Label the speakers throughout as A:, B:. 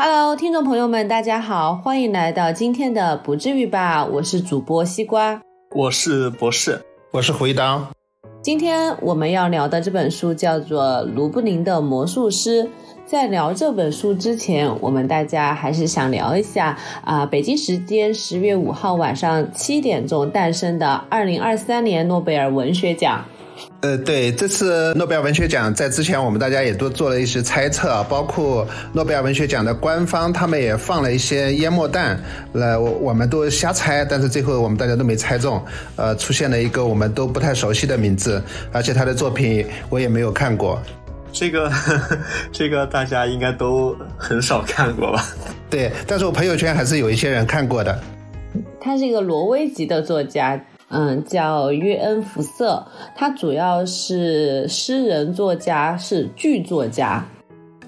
A: Hello，听众朋友们，大家好，欢迎来到今天的不至于吧，我是主播西瓜，
B: 我是博士，
C: 我是回答。
A: 今天我们要聊的这本书叫做《卢布林的魔术师》。在聊这本书之前，我们大家还是想聊一下啊，北京时间十月五号晚上七点钟诞生的二零二三年诺贝尔文学奖。
C: 呃，对，这次诺贝尔文学奖在之前我们大家也都做了一些猜测，包括诺贝尔文学奖的官方他们也放了一些烟幕弹，来我我们都瞎猜，但是最后我们大家都没猜中。呃，出现了一个我们都不太熟悉的名字，而且他的作品我也没有看过。
B: 这个 这个大家应该都很少看过吧？
C: 对，但是我朋友圈还是有一些人看过的。
A: 他是一个挪威籍的作家。嗯，叫约恩·福瑟，他主要是诗人、作家，是剧作家。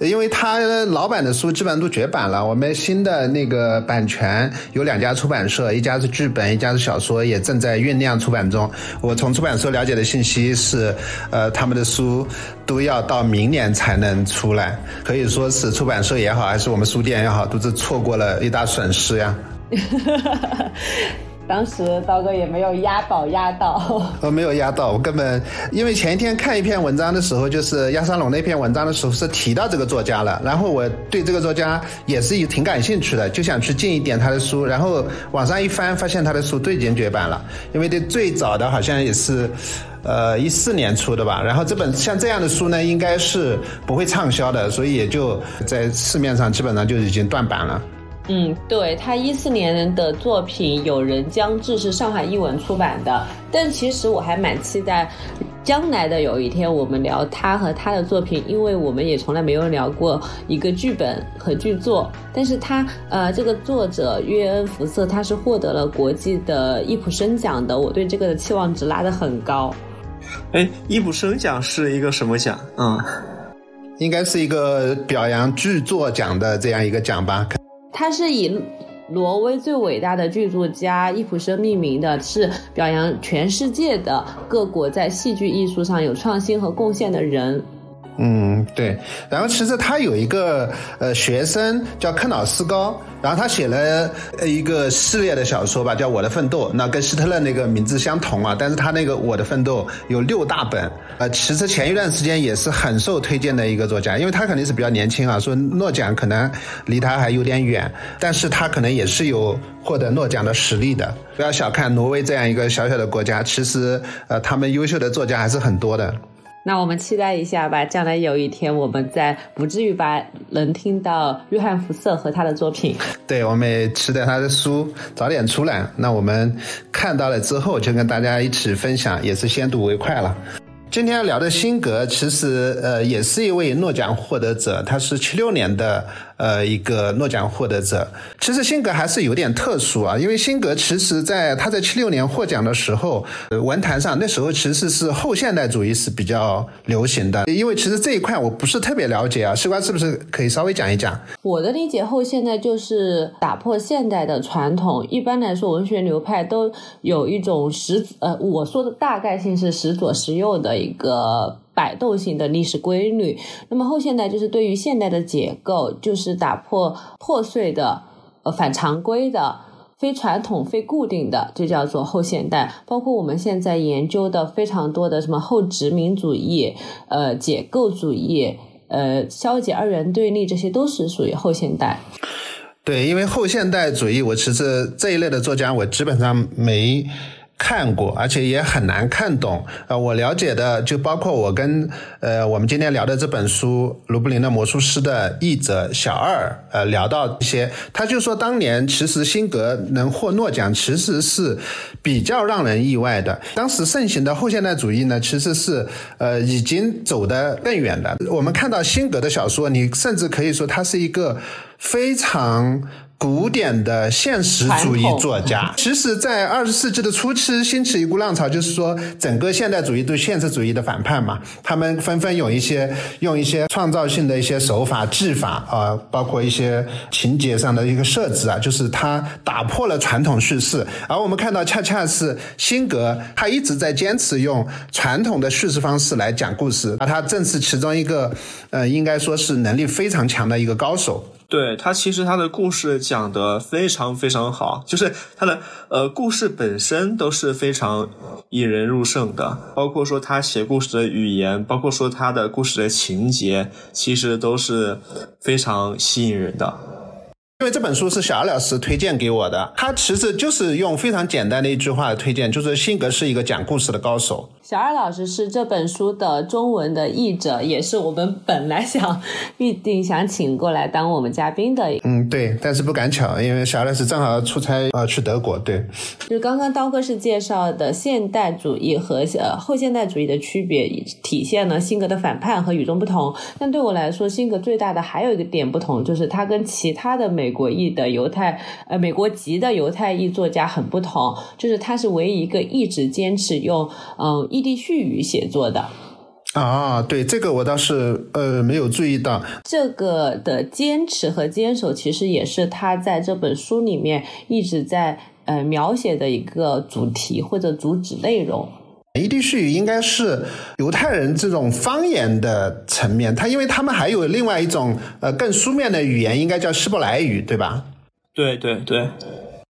C: 因为他老版的书基本上都绝版了，我们新的那个版权有两家出版社，一家是剧本，一家是小说，也正在酝酿出版中。我从出版社了解的信息是，呃，他们的书都要到明年才能出来，可以说是出版社也好，还是我们书店也好，都是错过了一大损失呀。
A: 当时刀哥也没有押宝押到，
C: 我，没有押到，我根本因为前一天看一篇文章的时候，就是亚沙龙那篇文章的时候是提到这个作家了，然后我对这个作家也是挺感兴趣的，就想去进一点他的书，然后网上一翻，发现他的书都已经绝版了，因为这最早的好像也是，呃，一四年出的吧，然后这本像这样的书呢，应该是不会畅销的，所以也就在市面上基本上就已经断版了。
A: 嗯，对他一四年的作品《有人将至》是上海译文出版的，但其实我还蛮期待将来的有一天我们聊他和他的作品，因为我们也从来没有聊过一个剧本和剧作。但是他呃，这个作者约恩·福瑟他是获得了国际的易普生奖的，我对这个的期望值拉得很高。
B: 哎，易普生奖是一个什么奖？嗯，
C: 应该是一个表扬剧作奖的这样一个奖吧。
A: 他是以挪威最伟大的剧作家伊普生命名的，是表扬全世界的各国在戏剧艺术上有创新和贡献的人。
C: 嗯，对。然后其实他有一个呃学生叫克瑙斯高。然后他写了一个系列的小说吧，叫《我的奋斗》，那跟希特勒那个名字相同啊。但是他那个《我的奋斗》有六大本，呃，其实前一段时间也是很受推荐的一个作家，因为他肯定是比较年轻啊，说诺奖可能离他还有点远，但是他可能也是有获得诺奖的实力的。不要小看挪威这样一个小小的国家，其实呃，他们优秀的作家还是很多的。
A: 那我们期待一下吧，将来有一天我们在不至于吧能听到约翰福瑟和他的作品。
C: 对，我们也期待他的书早点出来。那我们看到了之后，就跟大家一起分享，也是先睹为快了。今天要聊的辛格，其实呃也是一位诺奖获得者，他是七六年的。呃，一个诺奖获得者，其实辛格还是有点特殊啊，因为辛格其实在他在七六年获奖的时候，文坛上那时候其实是后现代主义是比较流行的，因为其实这一块我不是特别了解啊，西瓜是不是可以稍微讲一讲？
A: 我的理解，后现代就是打破现代的传统，一般来说文学流派都有一种十呃，我说的大概性是时左时右的一个。摆动性的历史规律，那么后现代就是对于现代的结构，就是打破破碎的、呃反常规的、非传统、非固定的，就叫做后现代。包括我们现在研究的非常多的什么后殖民主义、呃解构主义、呃消解二元对立，这些都是属于后现代。
C: 对，因为后现代主义，我其实这一类的作家，我基本上没。看过，而且也很难看懂。呃，我了解的就包括我跟呃我们今天聊的这本书《卢布林的魔术师》的译者小二呃聊到一些，他就说当年其实辛格能获诺奖其实是比较让人意外的。当时盛行的后现代主义呢，其实是呃已经走得更远的。我们看到辛格的小说，你甚至可以说他是一个非常。古典的现实主义作家，其实，在二十世纪的初期兴起一股浪潮，就是说整个现代主义对现实主义的反叛嘛。他们纷纷有一些用一些创造性的一些手法技法啊，包括一些情节上的一个设置啊，就是他打破了传统叙事。而我们看到，恰恰是辛格，他一直在坚持用传统的叙事方式来讲故事，而他正是其中一个，呃，应该说是能力非常强的一个高手。
B: 对他，其实他的故事讲得非常非常好，就是他的呃故事本身都是非常引人入胜的，包括说他写故事的语言，包括说他的故事的情节，其实都是非常吸引人的。
C: 因为这本书是小艾老师推荐给我的，他其实就是用非常简单的一句话推荐，就是性格是一个讲故事的高手。
A: 小二老师是这本书的中文的译者，也是我们本来想 预定想请过来当我们嘉宾的。
C: 嗯，对，但是不敢抢，因为小二老师正好出差呃去德国。对，
A: 就是刚刚刀哥是介绍的现代主义和呃后现代主义的区别，体现了辛格的反叛和与众不同。但对我来说，辛格最大的还有一个点不同，就是他跟其他的美。美国裔的犹太，呃，美国籍的犹太裔作家很不同，就是他是唯一一个一直坚持用嗯异地叙语写作的。
C: 啊，对，这个我倒是呃没有注意到。
A: 这个的坚持和坚守，其实也是他在这本书里面一直在呃描写的一个主题或者主旨内容。
C: 伊地叙语应该是犹太人这种方言的层面，他因为他们还有另外一种呃更书面的语言，应该叫希伯来语，对吧？
B: 对对对，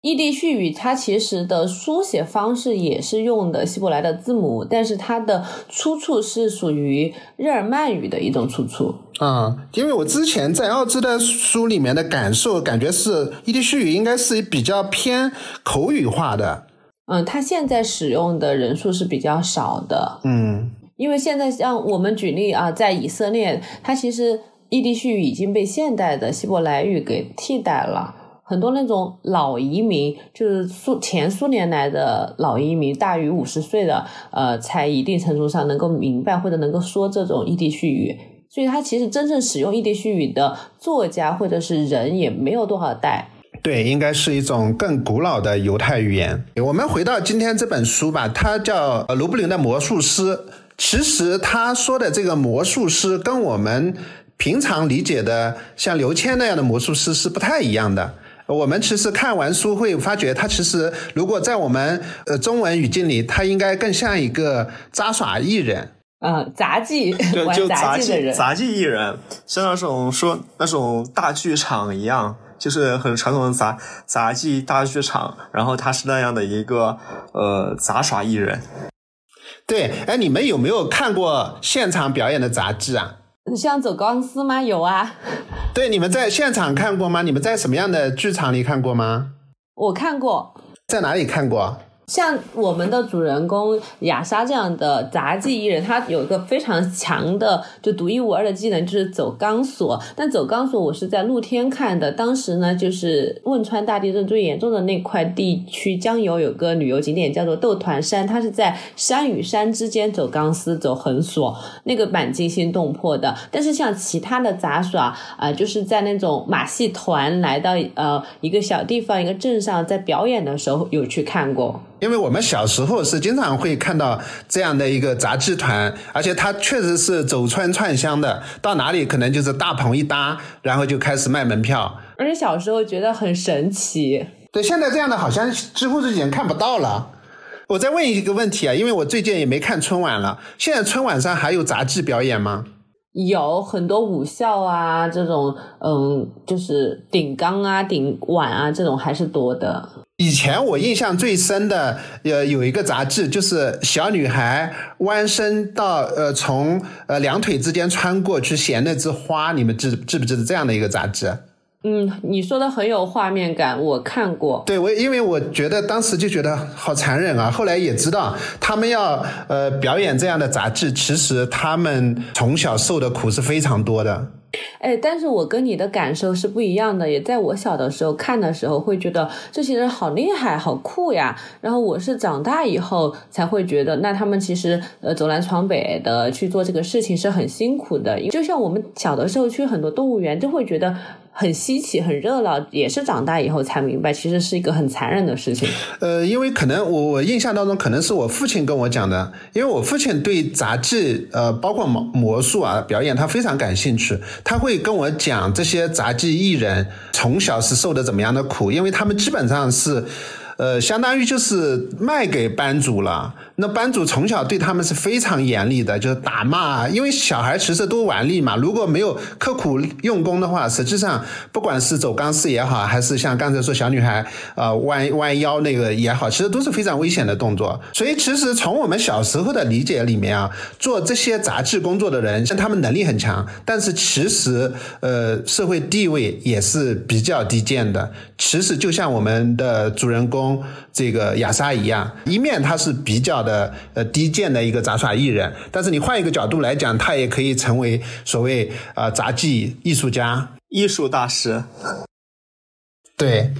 A: 异地絮语它其实的书写方式也是用的希伯来的字母，但是它的出处是属于日耳曼语的一种出处。
C: 啊，因为我之前在奥兹的书里面的感受，感觉是异地絮语应该是比较偏口语化的。
A: 嗯，它现在使用的人数是比较少的。
C: 嗯，
A: 因为现在像我们举例啊，在以色列，它其实异地絮语已经被现代的希伯来语给替代了。很多那种老移民，就是苏前苏联来的老移民，大于五十岁的，呃，才一定程度上能够明白或者能够说这种异地絮语。所以，他其实真正使用异地絮语的作家或者是人也没有多少代。
C: 对，应该是一种更古老的犹太语言。我们回到今天这本书吧，它叫《卢布林的魔术师》。其实他说的这个魔术师，跟我们平常理解的像刘谦那样的魔术师是不太一样的。我们其实看完书会发觉，他其实如果在我们呃中文语境里，他应该更像一个杂耍艺人，
A: 嗯，杂技对，
B: 就杂
A: 技
B: 杂技艺人，像那种说那种大剧场一样。就是很传统的杂杂技大剧场，然后他是那样的一个呃杂耍艺人。
C: 对，哎，你们有没有看过现场表演的杂技啊？
A: 像走钢丝吗？有啊。
C: 对，你们在现场看过吗？你们在什么样的剧场里看过吗？
A: 我看过。
C: 在哪里看过？
A: 像我们的主人公雅莎这样的杂技艺人，他有一个非常强的、就独一无二的技能，就是走钢索。但走钢索我是在露天看的，当时呢，就是汶川大地震最严重的那块地区，江油有个旅游景点叫做豆团山，它是在山与山之间走钢丝、走横索，那个蛮惊心动魄的。但是像其他的杂耍啊，就是在那种马戏团来到呃一个小地方、一个镇上，在表演的时候有去看过。
C: 因为我们小时候是经常会看到这样的一个杂技团，而且它确实是走村串乡的，到哪里可能就是大棚一搭，然后就开始卖门票。
A: 而且小时候觉得很神奇。
C: 对，现在这样的好像几乎是已经看不到了。我再问一个问题啊，因为我最近也没看春晚了，现在春晚上还有杂技表演吗？
A: 有很多武校啊，这种嗯，就是顶缸啊、顶碗啊，这种还是多的。
C: 以前我印象最深的，呃，有一个杂志，就是小女孩弯身到呃从呃两腿之间穿过去衔那枝花，你们知知不知道这样的一个杂志？
A: 嗯，你说的很有画面感，我看过。
C: 对，我因为我觉得当时就觉得好残忍啊，后来也知道他们要呃表演这样的杂志，其实他们从小受的苦是非常多的。
A: 哎，但是我跟你的感受是不一样的。也在我小的时候看的时候，会觉得这些人好厉害、好酷呀。然后我是长大以后才会觉得，那他们其实呃走南闯北的去做这个事情是很辛苦的。就像我们小的时候去很多动物园，就会觉得。很稀奇，很热闹，也是长大以后才明白，其实是一个很残忍的事情。
C: 呃，因为可能我我印象当中，可能是我父亲跟我讲的，因为我父亲对杂技，呃，包括魔魔术啊表演，他非常感兴趣，他会跟我讲这些杂技艺人从小是受的怎么样的苦，因为他们基本上是。呃，相当于就是卖给班主了。那班主从小对他们是非常严厉的，就是打骂，因为小孩其实都顽劣嘛。如果没有刻苦用功的话，实际上不管是走钢丝也好，还是像刚才说小女孩啊弯弯腰那个也好，其实都是非常危险的动作。所以其实从我们小时候的理解里面啊，做这些杂技工作的人，像他们能力很强，但是其实呃社会地位也是比较低贱的。其实就像我们的主人公这个亚莎一样，一面他是比较的呃低贱的一个杂耍艺人，但是你换一个角度来讲，他也可以成为所谓啊杂技艺术家、
B: 艺术大师。
C: 对。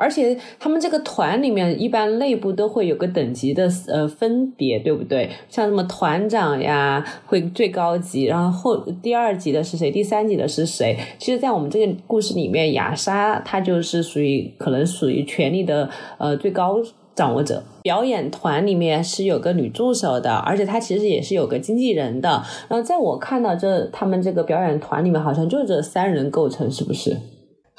A: 而且他们这个团里面一般内部都会有个等级的呃分别，对不对？像什么团长呀，会最高级，然后后第二级的是谁？第三级的是谁？其实，在我们这个故事里面，雅莎她就是属于可能属于权力的呃最高掌握者。表演团里面是有个女助手的，而且她其实也是有个经纪人的。然后在我看到这他们这个表演团里面，好像就这三人构成，是不是？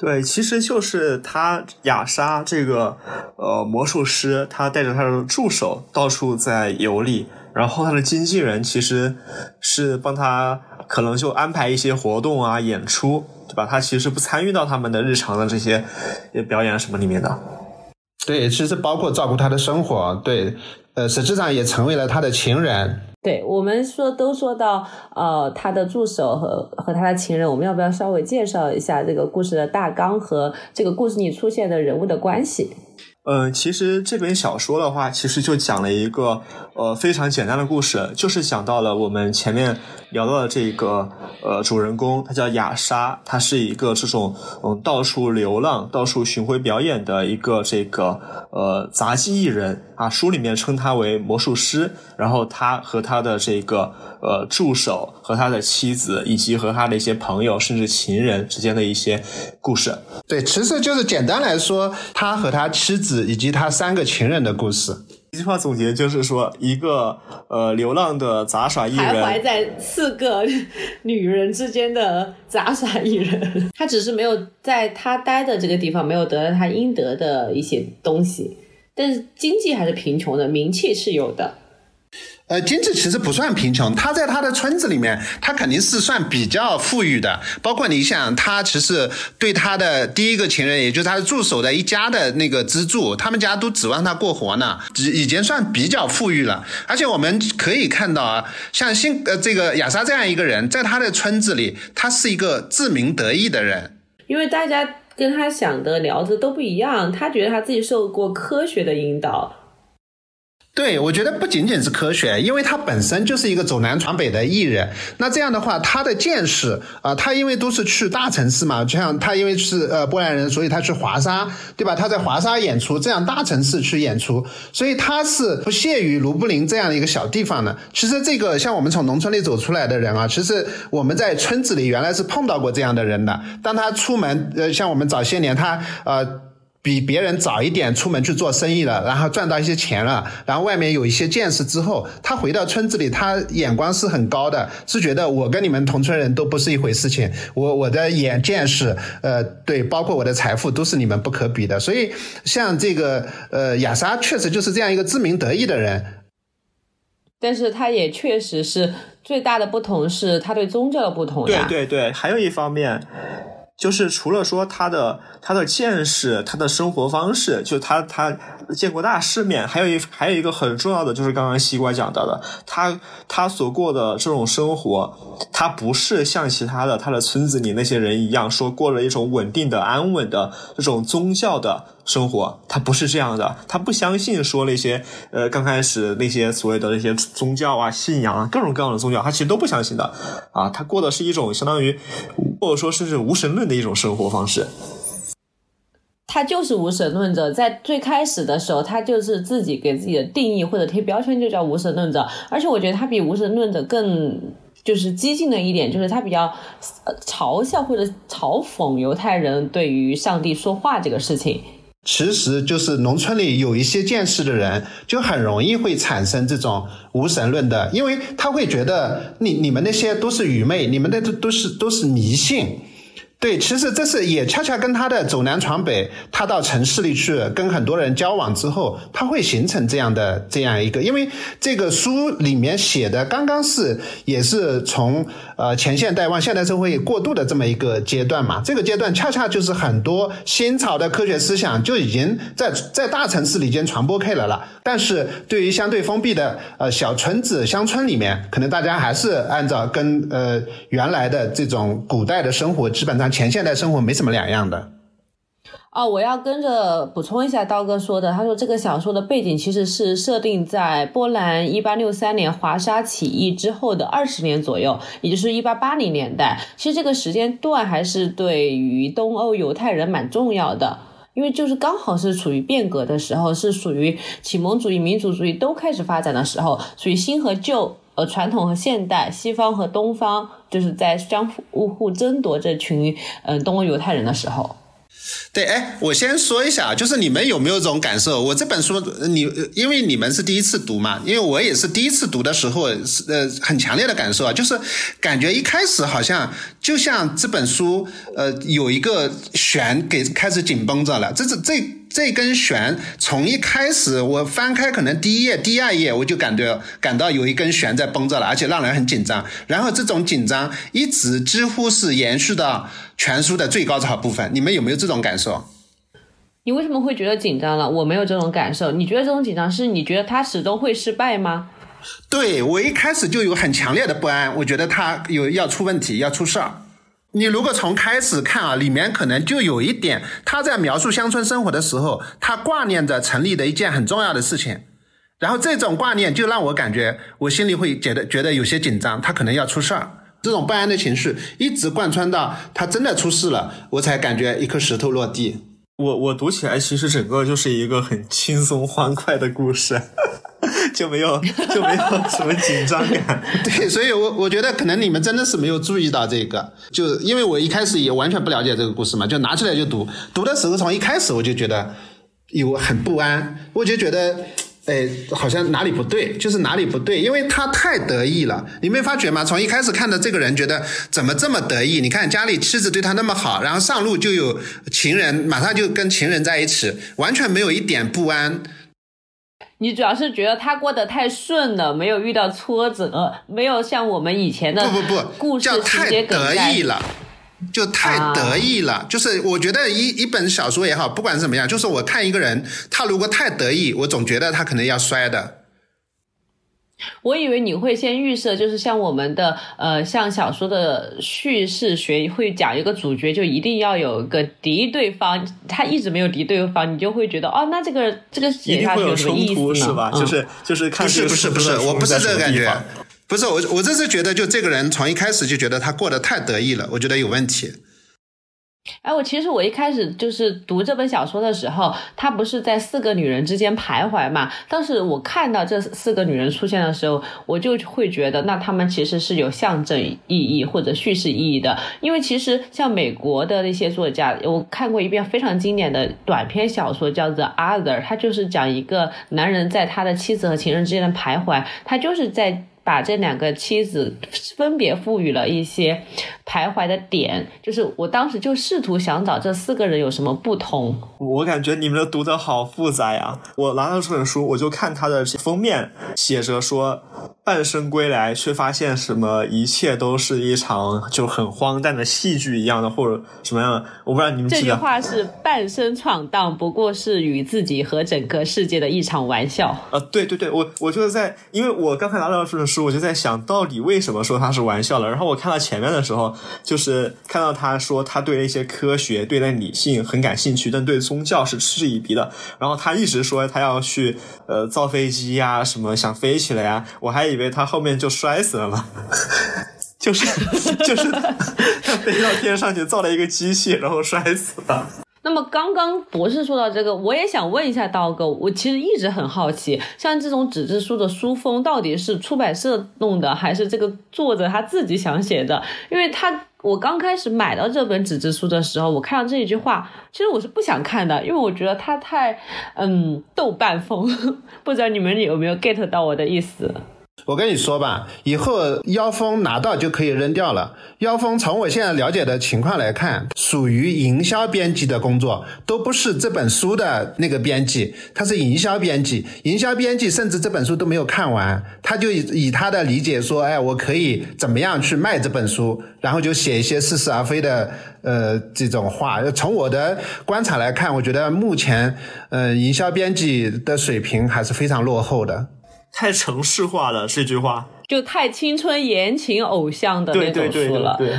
B: 对，其实就是他雅莎这个呃魔术师，他带着他的助手到处在游历，然后他的经纪人其实是帮他可能就安排一些活动啊、演出，对吧？他其实不参与到他们的日常的这些表演什么里面的。
C: 对，其实包括照顾他的生活，对，呃，实际上也成为了他的情人。
A: 对我们说都说到呃他的助手和和他的情人，我们要不要稍微介绍一下这个故事的大纲和这个故事里出现的人物的关系？
B: 嗯，其实这本小说的话，其实就讲了一个呃非常简单的故事，就是讲到了我们前面聊到了这个呃主人公，他叫雅莎，他是一个这种嗯到处流浪、到处巡回表演的一个这个呃杂技艺人啊，书里面称他为魔术师，然后他和他的这个。呃，助手和他的妻子，以及和他的一些朋友，甚至情人之间的一些故事。
C: 对，其实就是简单来说，他和他妻子以及他三个情人的故事。
B: 一句话总结就是说，一个呃流浪的杂耍艺人，
A: 徘徊在四个女人之间的杂耍艺人，他只是没有在他待的这个地方没有得到他应得的一些东西，但是经济还是贫穷的，名气是有的。
C: 呃，经济其实不算贫穷，他在他的村子里面，他肯定是算比较富裕的。包括你想，他其实对他的第一个情人，也就是他的助手的一家的那个资助，他们家都指望他过活呢，已已经算比较富裕了。而且我们可以看到啊，像辛呃这个亚莎这样一个人，在他的村子里，他是一个自鸣得意的人，
A: 因为大家跟他想的聊的都不一样，他觉得他自己受过科学的引导。
C: 对，我觉得不仅仅是科学，因为他本身就是一个走南闯北的艺人。那这样的话，他的见识啊，他因为都是去大城市嘛，就像他因为是呃波兰人，所以他去华沙，对吧？他在华沙演出，这样大城市去演出，所以他是不屑于卢布林这样的一个小地方的。其实这个像我们从农村里走出来的人啊，其实我们在村子里原来是碰到过这样的人的。当他出门，呃，像我们早些年，他呃。比别人早一点出门去做生意了，然后赚到一些钱了，然后外面有一些见识之后，他回到村子里，他眼光是很高的，是觉得我跟你们同村人都不是一回事情，我我的眼见识，呃，对，包括我的财富都是你们不可比的。所以像这个呃亚莎确实就是这样一个自鸣得意的人，
A: 但是他也确实是最大的不同是他对宗教的不同。
B: 对对对，还有一方面。就是除了说他的他的见识，他的生活方式，就他他见过大世面，还有一还有一个很重要的，就是刚刚西瓜讲到的，他他所过的这种生活，他不是像其他的他的村子里那些人一样，说过了一种稳定的安稳的这种宗教的。生活，他不是这样的，他不相信说那些呃刚开始那些所谓的那些宗教啊、信仰啊，各种各样的宗教，他其实都不相信的啊。他过的是一种相当于或者说甚至无神论的一种生活方式。
A: 他就是无神论者，在最开始的时候，他就是自己给自己的定义或者贴标签，就叫无神论者。而且我觉得他比无神论者更就是激进的一点，就是他比较嘲笑或者嘲讽犹太人对于上帝说话这个事情。
C: 其实就是农村里有一些见识的人，就很容易会产生这种无神论的，因为他会觉得你你们那些都是愚昧，你们那都都是都是迷信。对，其实这是也恰恰跟他的走南闯北，他到城市里去跟很多人交往之后，他会形成这样的这样一个，因为这个书里面写的刚刚是也是从呃前现代往现代社会过渡的这么一个阶段嘛，这个阶段恰恰就是很多新潮的科学思想就已经在在大城市里间传播开来了，但是对于相对封闭的呃小村子乡村里面，可能大家还是按照跟呃原来的这种古代的生活基本上。前现代生活没什么两样的。
A: 哦，我要跟着补充一下刀哥说的。他说这个小说的背景其实是设定在波兰一八六三年华沙起义之后的二十年左右，也就是一八八零年代。其实这个时间段还是对于东欧犹太人蛮重要的，因为就是刚好是处于变革的时候，是属于启蒙主义、民族主义都开始发展的时候，属于新和旧。呃，传统和现代，西方和东方，就是在相互互争夺这群嗯东欧犹太人的时候。
C: 对，哎，我先说一下，就是你们有没有这种感受？我这本书，你因为你们是第一次读嘛，因为我也是第一次读的时候，是呃很强烈的感受啊，就是感觉一开始好像就像这本书呃有一个弦给开始紧绷着了，这是这。这根弦从一开始，我翻开可能第一页、第二页，我就感觉感到有一根弦在绷着了，而且让人很紧张。然后这种紧张一直几乎是延续到全书的最高潮部分。你们有没有这种感受？
A: 你为什么会觉得紧张了？我没有这种感受。你觉得这种紧张是你觉得他始终会失败吗？
C: 对我一开始就有很强烈的不安，我觉得他有要出问题，要出事儿。你如果从开始看啊，里面可能就有一点，他在描述乡村生活的时候，他挂念着城里的一件很重要的事情，然后这种挂念就让我感觉我心里会觉得觉得有些紧张，他可能要出事儿，这种不安的情绪一直贯穿到他真的出事了，我才感觉一颗石头落地。
B: 我我读起来其实整个就是一个很轻松欢快的故事。就没有就没有什么紧张感，
C: 对，所以，我我觉得可能你们真的是没有注意到这个，就因为我一开始也完全不了解这个故事嘛，就拿出来就读，读的时候从一开始我就觉得有很不安，我就觉得，哎，好像哪里不对，就是哪里不对，因为他太得意了，你没发觉吗？从一开始看的这个人觉得怎么这么得意？你看家里妻子对他那么好，然后上路就有情人，马上就跟情人在一起，完全没有一点不安。
A: 你主要是觉得他过得太顺了，没有遇到挫折，没有像我们以前的
C: 不不不
A: 故事
C: 太得意了，就太得意了。就是我觉得一一本小说也好，不管怎么样，就是我看一个人，他如果太得意，我总觉得他可能要摔的。
A: 我以为你会先预设，就是像我们的呃，像小说的叙事学会讲一个主角，就一定要有一个敌对方，他一直没有敌对方，你就会觉得哦，那这个这个写下去有什么意思
B: 是吧？就是就是看
C: 不是不是不是，我不是这个感觉，不是我我这是觉得就这个人从一开始就觉得他过得太得意了，我觉得有问题。
A: 哎，我其实我一开始就是读这本小说的时候，他不是在四个女人之间徘徊嘛？当时我看到这四个女人出现的时候，我就会觉得，那她们其实是有象征意义或者叙事意义的。因为其实像美国的那些作家，我看过一遍非常经典的短篇小说，叫 The《Other》，它就是讲一个男人在他的妻子和情人之间的徘徊，他就是在。把这两个妻子分别赋予了一些徘徊的点，就是我当时就试图想找这四个人有什么不同。
B: 我感觉你们的读的好复杂呀！我拿到这本书，我就看它的封面，写着说半生归来，却发现什么一切都是一场就很荒诞的戏剧一样的，或者什么样的，我不知道你们
A: 这句话是半生闯荡，不过是与自己和整个世界的一场玩笑。
B: 呃，对对对，我我就是在，因为我刚才拿到这本书。我就在想到底为什么说他是玩笑了。然后我看到前面的时候，就是看到他说他对那些科学、对那理性很感兴趣，但对宗教是嗤之以鼻的。然后他一直说他要去呃造飞机呀，什么想飞起来呀。我还以为他后面就摔死了呢，就是 就是他飞到天上去造了一个机器，然后摔死了。
A: 那么刚刚博士说到这个，我也想问一下刀哥，我其实一直很好奇，像这种纸质书的书封到底是出版社弄的，还是这个作者他自己想写的？因为他我刚开始买到这本纸质书的时候，我看到这一句话，其实我是不想看的，因为我觉得他太嗯豆瓣风，不知道你们有没有 get 到我的意思？
C: 我跟你说吧，以后妖风拿到就可以扔掉了。妖风从我现在了解的情况来看，属于营销编辑的工作，都不是这本书的那个编辑，他是营销编辑。营销编辑甚至这本书都没有看完，他就以以他的理解说，哎，我可以怎么样去卖这本书，然后就写一些似是而非的呃这种话。从我的观察来看，我觉得目前呃营销编辑的水平还是非常落后的。
B: 太城市化了，这句话
A: 就太青春言情偶像的那种书了。
B: 对，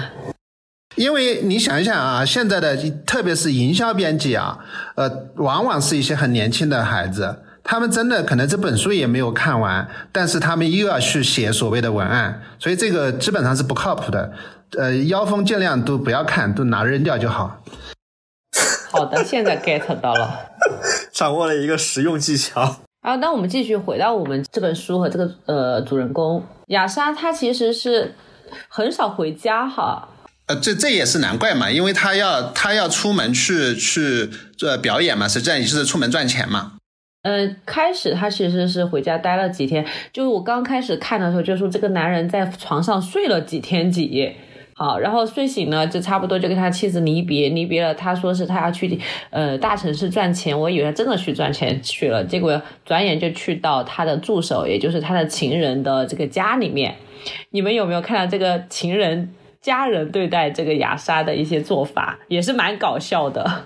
C: 因为你想一想啊，现在的特别是营销编辑啊，呃，往往是一些很年轻的孩子，他们真的可能这本书也没有看完，但是他们又要去写所谓的文案，所以这个基本上是不靠谱的。呃，妖风尽量都不要看，都拿扔掉就好。
A: 好的，现在 get 到了，
B: 掌握了一个实用技巧。
A: 啊，那我们继续回到我们这本书和这个呃主人公雅莎，她其实是很少回家哈。
C: 呃，这这也是难怪嘛，因为她要她要出门去去做表演嘛，实际上也是出门赚钱嘛。
A: 嗯，开始他其实是回家待了几天，就是我刚开始看的时候就说这个男人在床上睡了几天几夜。好，然后睡醒呢，就差不多就跟他妻子离别，离别了。他说是他要去呃大城市赚钱，我以为他真的去赚钱去了，结果转眼就去到他的助手，也就是他的情人的这个家里面。你们有没有看到这个情人家人对待这个雅莎的一些做法，也是蛮搞笑的。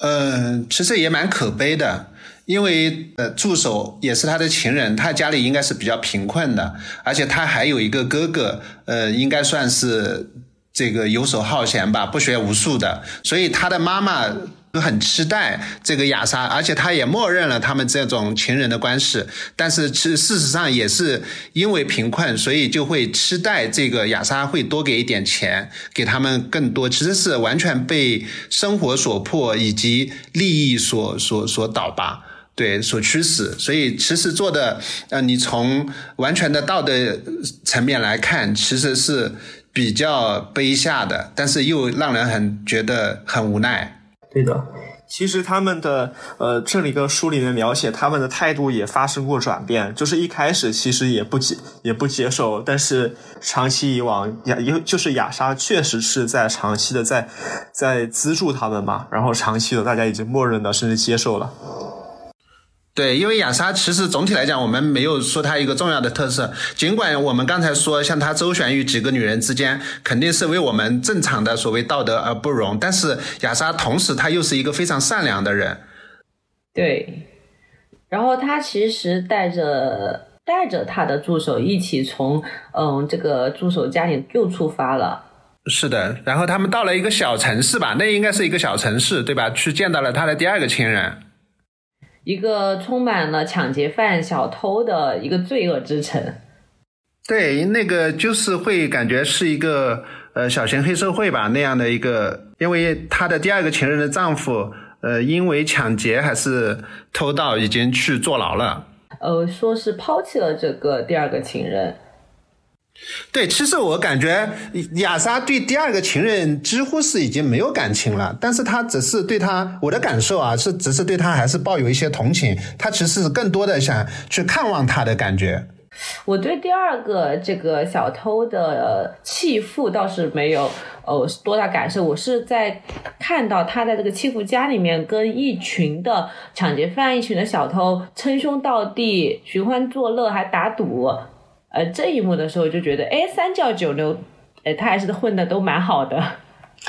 C: 嗯，其实也蛮可悲的。因为呃，助手也是他的情人，他家里应该是比较贫困的，而且他还有一个哥哥，呃，应该算是这个游手好闲吧，不学无术的，所以他的妈妈很期待这个雅莎，而且他也默认了他们这种情人的关系，但是其实事实上也是因为贫困，所以就会期待这个雅莎会多给一点钱，给他们更多，其实是完全被生活所迫以及利益所所所导吧。对，所驱使，所以其实做的，呃，你从完全的道德层面来看，其实是比较卑下的，但是又让人很觉得很无奈。
B: 对的，其实他们的，呃，这里个书里面描写他们的态度也发生过转变，就是一开始其实也不接也不接受，但是长期以往，雅就是雅莎确实是在长期的在在资助他们嘛，然后长期的大家已经默认的甚至接受了。
C: 对，因为雅莎其实总体来讲，我们没有说她一个重要的特色。尽管我们刚才说，像她周旋于几个女人之间，肯定是为我们正常的所谓道德而不容。但是雅莎同时她又是一个非常善良的人。
A: 对，然后她其实带着带着她的助手一起从嗯这个助手家里又出发了。
C: 是的，然后他们到了一个小城市吧，那应该是一个小城市对吧？去见到了他的第二个亲人。
A: 一个充满了抢劫犯、小偷的一个罪恶之城。
C: 对，那个就是会感觉是一个呃小型黑社会吧那样的一个，因为她的第二个情人的丈夫，呃，因为抢劫还是偷盗，已经去坐牢了。
A: 呃，说是抛弃了这个第二个情人。
C: 对，其实我感觉雅莎对第二个情人几乎是已经没有感情了，但是她只是对他，我的感受啊是，只是对他还是抱有一些同情，她其实是更多的想去看望他的感觉。
A: 我对第二个这个小偷的弃妇倒是没有呃多大感受，我是在看到他在这个弃妇家里面跟一群的抢劫犯、一群的小偷称兄道弟、寻欢作乐，还打赌。呃，这一幕的时候就觉得，哎，三教九流，哎，他还是混的都蛮好的。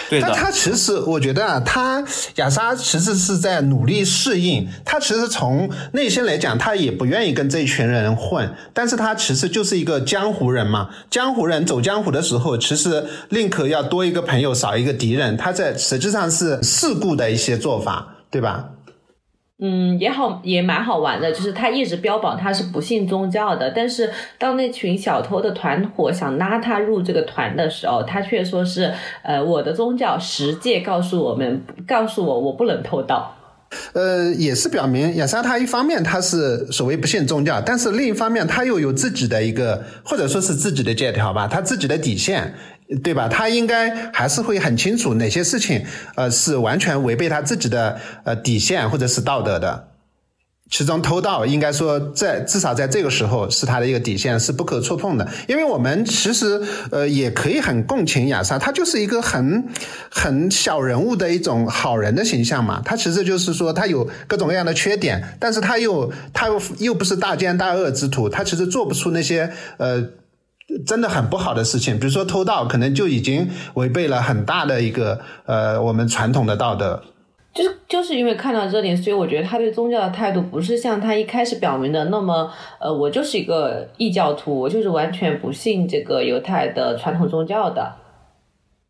B: 对
C: 但他其实，我觉得啊，他雅莎其实是在努力适应。他其实从内心来讲，他也不愿意跟这一群人混。但是他其实就是一个江湖人嘛。江湖人走江湖的时候，其实宁可要多一个朋友，少一个敌人。他在实际上是世故的一些做法，对吧？
A: 嗯，也好，也蛮好玩的。就是他一直标榜他是不信宗教的，但是当那群小偷的团伙想拉他入这个团的时候，他却说是，呃，我的宗教实践告诉我们，告诉我我不能偷盗。
C: 呃，也是表明亚莎他一方面他是所谓不信宗教，但是另一方面他又有自己的一个或者说是自己的借条吧，他自己的底线。对吧？他应该还是会很清楚哪些事情，呃，是完全违背他自己的呃底线或者是道德的。其中偷盗应该说在至少在这个时候是他的一个底线，是不可触碰的。因为我们其实呃也可以很共情亚莎，他就是一个很很小人物的一种好人的形象嘛。他其实就是说他有各种各样的缺点，但是他又他又又不是大奸大恶之徒，他其实做不出那些呃真的很不好的事情，比如说偷盗，可能就已经违背了很大的一个呃我们传统的道德。
A: 就是就是因为看到这点，所以我觉得他对宗教的态度不是像他一开始表明的那么，呃，我就是一个异教徒，我就是完全不信这个犹太的传统宗教的。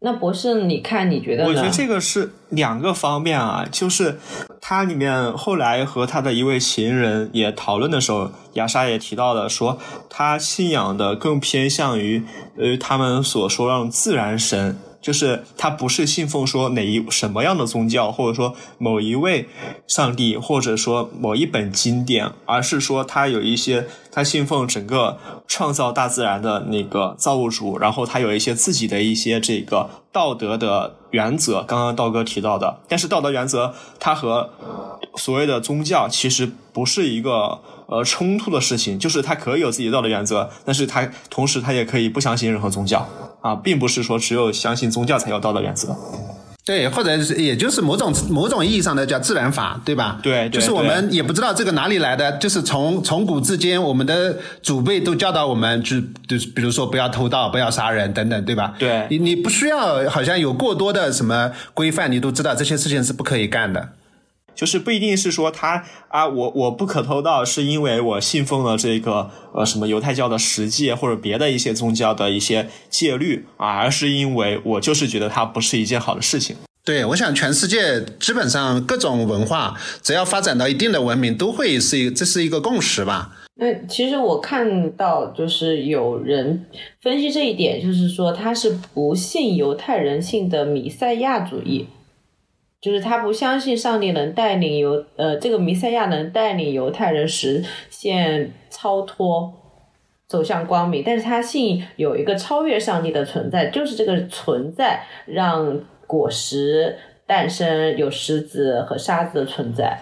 A: 那博士，你看你觉得？
B: 我觉得这个是两个方面啊，就是他里面后来和他的一位情人也讨论的时候，雅莎也提到了说，他信仰的更偏向于呃他们所说那种自然神。就是他不是信奉说哪一什么样的宗教，或者说某一位上帝，或者说某一本经典，而是说他有一些他信奉整个创造大自然的那个造物主，然后他有一些自己的一些这个道德的原则。刚刚道哥提到的，但是道德原则它和所谓的宗教其实不是一个呃冲突的事情，就是他可以有自己的道德原则，但是他同时他也可以不相信任何宗教。啊，并不是说只有相信宗教才有道德原则，
C: 对，或者是也就是某种某种意义上的叫自然法，对吧？
B: 对，
C: 就是我们也不知道这个哪里来的，就是从从古至今，我们的祖辈都教导我们，就就比如说不要偷盗，不要杀人等等，对吧？
B: 对，
C: 你你不需要好像有过多的什么规范，你都知道这些事情是不可以干的。
B: 就是不一定是说他啊，我我不可偷盗，是因为我信奉了这个呃什么犹太教的十诫或者别的一些宗教的一些戒律啊，而是因为我就是觉得它不是一件好的事情。
C: 对，我想全世界基本上各种文化，只要发展到一定的文明，都会是一这是一个共识吧。
A: 那其实我看到就是有人分析这一点，就是说他是不信犹太人性的弥赛亚主义。就是他不相信上帝能带领犹呃这个弥赛亚能带领犹太人实现超脱，走向光明，但是他信有一个超越上帝的存在，就是这个存在让果实诞生，有石子和沙子的存在。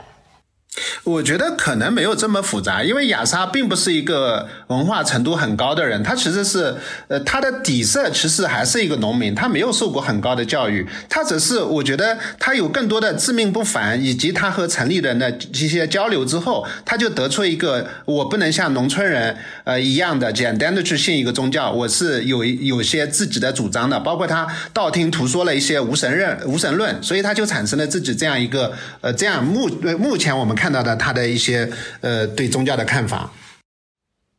C: 我觉得可能没有这么复杂，因为亚莎并不是一个文化程度很高的人，他其实是，呃，他的底色其实还是一个农民，他没有受过很高的教育，他只是我觉得他有更多的自命不凡，以及他和城里人的一些交流之后，他就得出一个我不能像农村人呃一样的简单的去信一个宗教，我是有有些自己的主张的，包括他道听途说了一些无神论无神论，所以他就产生了自己这样一个呃这样目目前我们看。看到的他的一些呃对宗教的看法，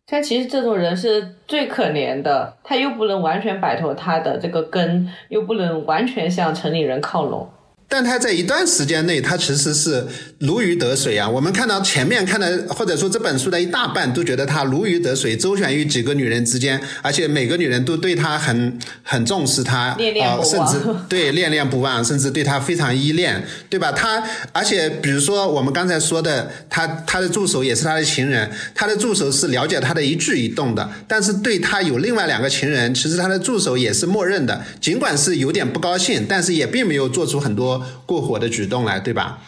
A: 他其实这种人是最可怜的，他又不能完全摆脱他的这个根，又不能完全向城里人靠拢。
C: 但他在一段时间内，他其实是如鱼得水啊！我们看到前面看的，或者说这本书的一大半，都觉得他如鱼得水，周旋于几个女人之间，而且每个女人都对他很很重视他，
A: 啊，
C: 甚至对恋恋不忘，甚至对他非常依恋，对吧？他而且比如说我们刚才说的，他他的助手也是他的情人，他的助手是了解他的一举一动的，但是对他有另外两个情人，其实他的助手也是默认的，尽管是有点不高兴，但是也并没有做出很多。过火的举动来，对吧？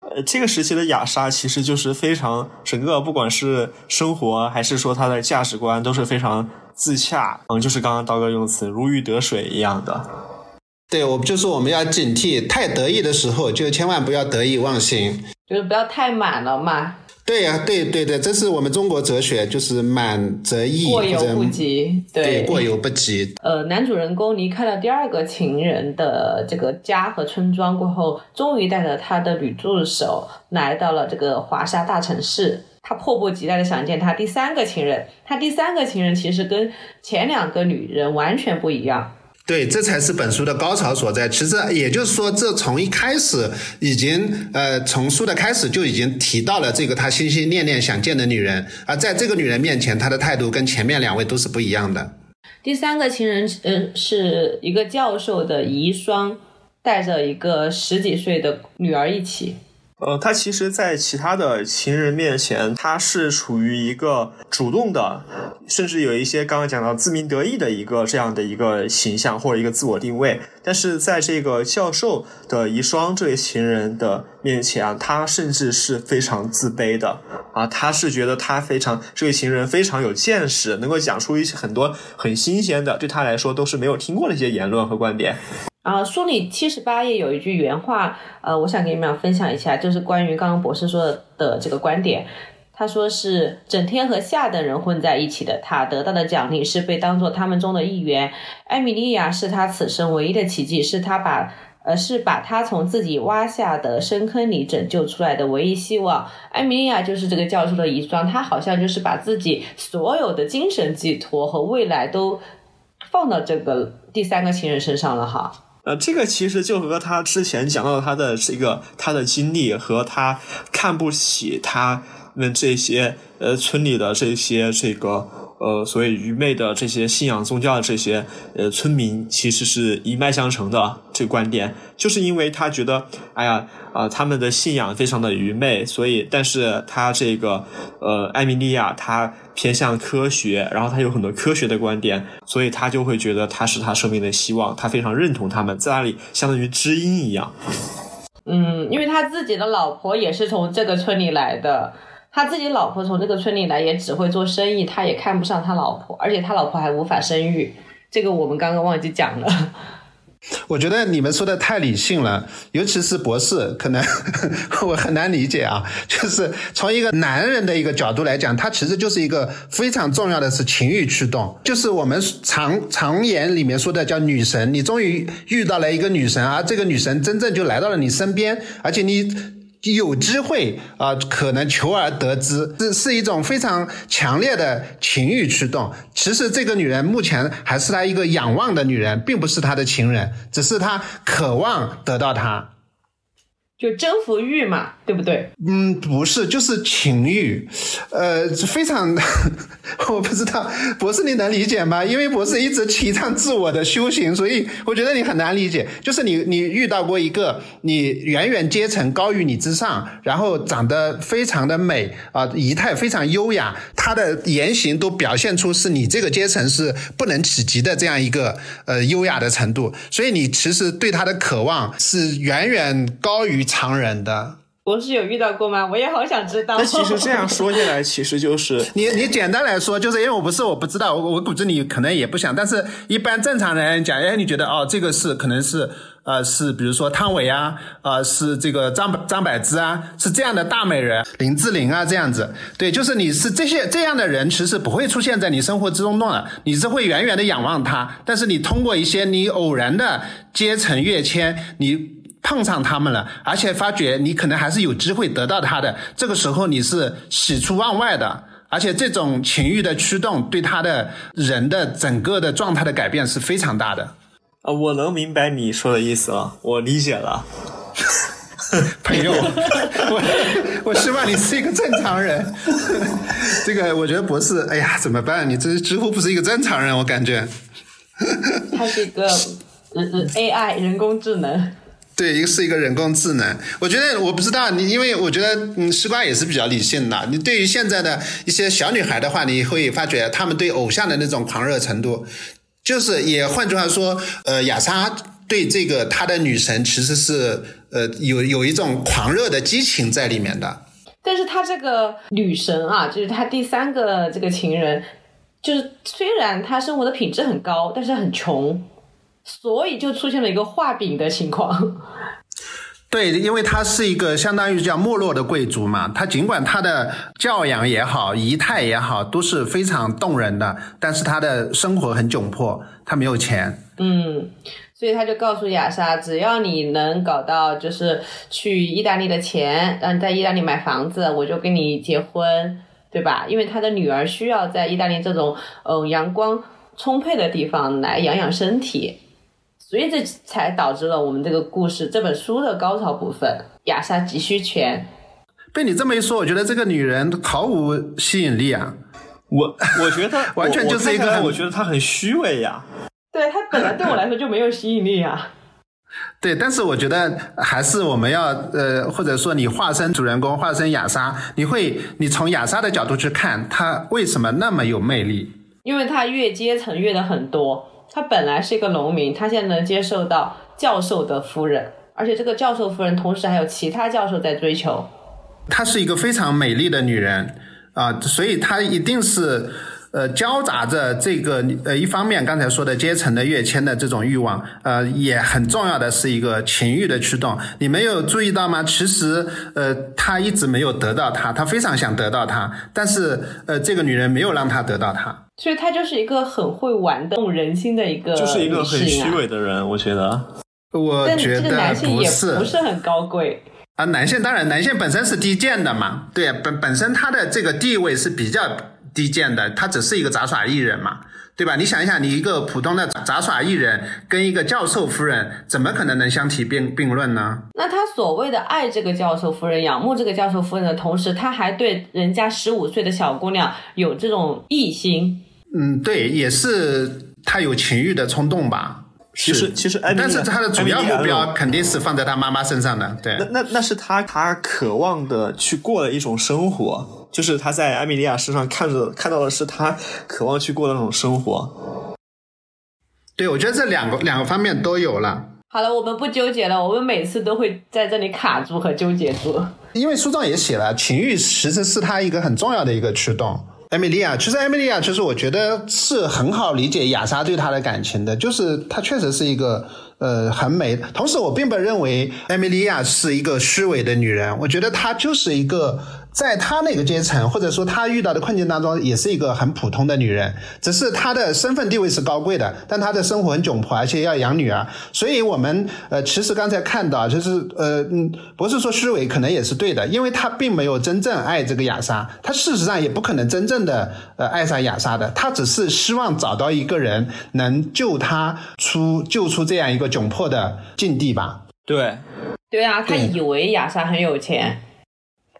B: 呃，这个时期的雅莎其实就是非常整个，不管是生活还是说他的价值观，都是非常自洽。嗯，就是刚刚刀哥用词“如鱼得水”一样的。
C: 对，我就是我们要警惕，太得意的时候就千万不要得意忘形，
A: 就是不要太满了嘛。
C: 对呀，对对对，这是我们中国哲学，就是满则溢，
A: 过犹不及。对，
C: 过犹不及。
A: 呃，男主人公离开了第二个情人的这个家和村庄过后，终于带着他的女助手来到了这个华沙大城市。他迫不及待的想见他第三个情人。他第三个情人其实跟前两个女人完全不一样。
C: 对，这才是本书的高潮所在。其实也就是说，这从一开始已经，呃，从书的开始就已经提到了这个他心心念念想见的女人。而在这个女人面前，他的态度跟前面两位都是不一样的。
A: 第三个情人，嗯，是一个教授的遗孀，带着一个十几岁的女儿一起。
B: 呃，他其实，在其他的情人面前，他是处于一个主动的，甚至有一些刚刚讲到自鸣得意的一个这样的一个形象或者一个自我定位。但是在这个教授的遗孀这位情人的面前啊，他甚至是非常自卑的啊，他是觉得他非常这位情人非常有见识，能够讲出一些很多很新鲜的，对他来说都是没有听过的一些言论和观点。
A: 啊，书里七十八页有一句原话，呃，我想给你们俩分享一下，就是关于刚刚博士说的这个观点。他说是整天和下等人混在一起的他得到的奖励是被当做他们中的一员。艾米莉亚是他此生唯一的奇迹，是他把呃是把他从自己挖下的深坑里拯救出来的唯一希望。艾米莉亚就是这个教授的遗孀，他好像就是把自己所有的精神寄托和未来都放到这个第三个情人身上了哈。
B: 呃，这个其实就和他之前讲到他的这个他的经历和他看不起他们这些呃村里的这些这个呃所谓愚昧的这些信仰宗教的这些呃村民，其实是一脉相承的这观点，就是因为他觉得，哎呀。啊，他们的信仰非常的愚昧，所以，但是他这个，呃，艾米莉亚，她偏向科学，然后她有很多科学的观点，所以她就会觉得他是他生命的希望，她非常认同他们，在那里相当于知音一样。
A: 嗯，因为他自己的老婆也是从这个村里来的，他自己老婆从这个村里来，也只会做生意，他也看不上他老婆，而且他老婆还无法生育，这个我们刚刚忘记讲了。
C: 我觉得你们说的太理性了，尤其是博士，可能 我很难理解啊。就是从一个男人的一个角度来讲，他其实就是一个非常重要的是情欲驱动，就是我们常常言里面说的叫女神。你终于遇到了一个女神啊，这个女神真正就来到了你身边，而且你。有机会啊，可能求而得之，是是一种非常强烈的情欲驱动。其实这个女人目前还是他一个仰望的女人，并不是他的情人，只是他渴望得到她。
A: 就征服欲嘛，对不对？
C: 嗯，不是，就是情欲，呃，非常，我不知道博士你能理解吗？因为博士一直提倡自我的修行，所以我觉得你很难理解。就是你，你遇到过一个你远远阶层高于你之上，然后长得非常的美啊，仪态非常优雅，他的言行都表现出是你这个阶层是不能企及的这样一个呃优雅的程度，所以你其实对他的渴望是远远高于。常人的
A: 博士有遇到过吗？我也好想知道。
B: 那其实这样说下来，其实就是
C: 你你简单来说，就是因为我不是我不知道，我我估计你可能也不想，但是一般正常人讲，哎，你觉得哦，这个是可能是呃是比如说汤唯啊，呃是这个张张柏芝啊，是这样的大美人，林志玲啊这样子，对，就是你是这些这样的人，其实不会出现在你生活之中的，你是会远远的仰望他，但是你通过一些你偶然的阶层跃迁，你。碰上他们了，而且发觉你可能还是有机会得到他的，这个时候你是喜出望外的，而且这种情欲的驱动对他的人的整个的状态的改变是非常大的。
B: 啊，我能明白你说的意思了，我理解了。
C: 朋友，我我希望你是一个正常人。这个我觉得博士，哎呀，怎么办？你这几乎不是一个正常人，我感觉。
A: 他是一个人人 AI 人工智能。
C: 对，一个是一个人工智能。我觉得我不知道你，因为我觉得嗯，西瓜也是比较理性的。你对于现在的一些小女孩的话，你会发觉她们对偶像的那种狂热程度，就是也换句话说，呃，亚莎对这个她的女神其实是呃有有一种狂热的激情在里面的。
A: 但是她这个女神啊，就是她第三个这个情人，就是虽然她生活的品质很高，但是很穷。所以就出现了一个画饼的情况。
C: 对，因为他是一个相当于叫没落的贵族嘛，他尽管他的教养也好，仪态也好，都是非常动人的，但是他的生活很窘迫，他没有钱。
A: 嗯，所以他就告诉雅莎，只要你能搞到就是去意大利的钱，让你在意大利买房子，我就跟你结婚，对吧？因为他的女儿需要在意大利这种嗯阳光充沛的地方来养养身体。所以这才导致了我们这个故事这本书的高潮部分，亚莎急需钱。
C: 被你这么一说，我觉得这个女人毫无吸引力啊！
B: 我我觉得
C: 完全就是一个，
B: 我觉得她很虚伪呀。
A: 对她本来对我来说就没有吸引力啊。
C: 对，但是我觉得还是我们要呃，或者说你化身主人公，化身亚莎，你会你从亚莎的角度去看她为什么那么有魅力？
A: 因为她越阶层越的很多，他本来是一个农民，他现在能接受到教授的夫人，而且这个教授夫人同时还有其他教授在追求。
C: 她是一个非常美丽的女人啊，所以她一定是。呃，交杂着这个呃，一方面刚才说的阶层的跃迁的这种欲望，呃，也很重要的是一个情欲的驱动。你没有注意到吗？其实，呃，他一直没有得到她，他非常想得到她，但是，呃，这个女人没有让他得到她。
A: 所以，他就是一个很会玩动人心的一个，
B: 就是一个很虚伪的人，我觉得。
C: 我觉得
A: 不是，不是很高贵
C: 啊。男性当然，男性本身是低贱的嘛，对，本本身他的这个地位是比较。低贱的，他只是一个杂耍艺人嘛，对吧？你想一想，你一个普通的杂耍艺人跟一个教授夫人，怎么可能能相提并并论呢？
A: 那他所谓的爱这个教授夫人、仰慕这个教授夫人的同时，他还对人家十五岁的小姑娘有这种异心。
C: 嗯，对，也是他有情欲的冲动吧。
B: 其实，其实，
C: 但是他的主要目标肯定是放在他妈妈身上的。对，
B: 那那那是他他渴望的去过的一种生活，就是他在艾米莉亚身上看着看到的是他渴望去过的那种生活。
C: 对，我觉得这两个两个方面都有了。
A: 好了，我们不纠结了，我们每次都会在这里卡住和纠结住。
C: 因为书上也写了，情欲其实是他一个很重要的一个驱动。艾米莉亚，其实艾米莉亚，其实我觉得是很好理解亚莎对她的感情的，就是她确实是一个呃很美。同时，我并不认为艾米莉亚是一个虚伪的女人，我觉得她就是一个。在她那个阶层，或者说她遇到的困境当中，也是一个很普通的女人，只是她的身份地位是高贵的，但她的生活很窘迫，而且要养女儿。所以，我们呃，其实刚才看到，就是呃，嗯，不是说虚伪，可能也是对的，因为他并没有真正爱这个雅莎，他事实上也不可能真正的呃爱上雅莎的，他只是希望找到一个人能救他出救出这样一个窘迫的境地吧。
B: 对，
A: 对啊，他以为雅莎很有钱。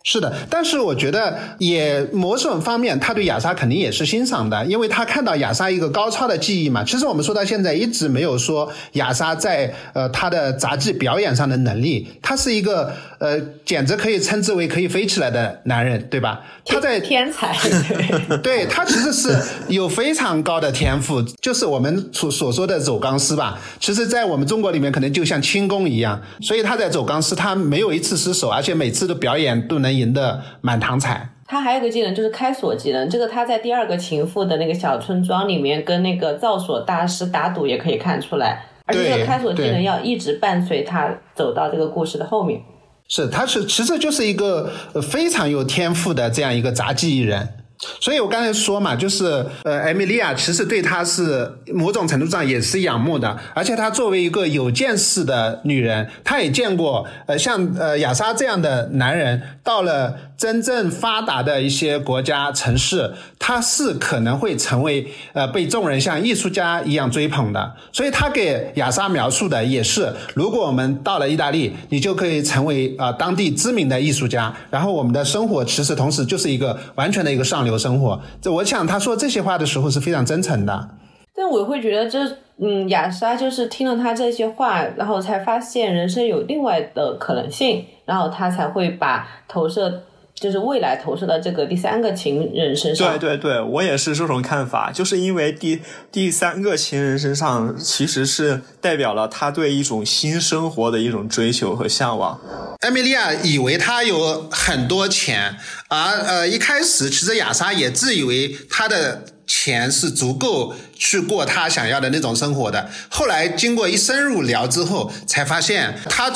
C: 是的，但是我觉得也某种方面，他对亚莎肯定也是欣赏的，因为他看到亚莎一个高超的技艺嘛。其实我们说到现在一直没有说亚莎在呃他的杂技表演上的能力，他是一个呃简直可以称之为可以飞起来的男人，对吧？他在
A: 天才，
C: 对他其实是有非常高的天赋，就是我们所所说的走钢丝吧。其实，在我们中国里面，可能就像轻功一样，所以他在走钢丝，他没有一次失手，而且每次的表演都能。赢得满堂彩。
A: 他还有个技能就是开锁技能，这个他在第二个情妇的那个小村庄里面跟那个造锁大师打赌也可以看出来，而且这个开锁技能要一直伴随他走到这个故事的后面。
C: 是，他是其实就是一个非常有天赋的这样一个杂技艺人。所以，我刚才说嘛，就是呃，艾米莉亚其实对她是某种程度上也是仰慕的，而且她作为一个有见识的女人，她也见过呃像呃亚莎这样的男人，到了真正发达的一些国家城市，他是可能会成为呃被众人像艺术家一样追捧的。所以，他给亚莎描述的也是，如果我们到了意大利，你就可以成为啊当地知名的艺术家，然后我们的生活其实同时就是一个完全的一个上流。生活，这我想他说这些话的时候是非常真诚的。
A: 但我会觉得，这嗯，亚莎就是听了他这些话，然后才发现人生有另外的可能性，然后他才会把投射。就是未来投射到这个第三个情人身上。
B: 对对对，我也是这种看法。就是因为第第三个情人身上，其实是代表了他对一种新生活的一种追求和向往。
C: 艾米莉亚以为他有很多钱，而呃一开始其实亚莎也自以为他的。钱是足够去过他想要的那种生活的。后来经过一深入聊之后，才发现他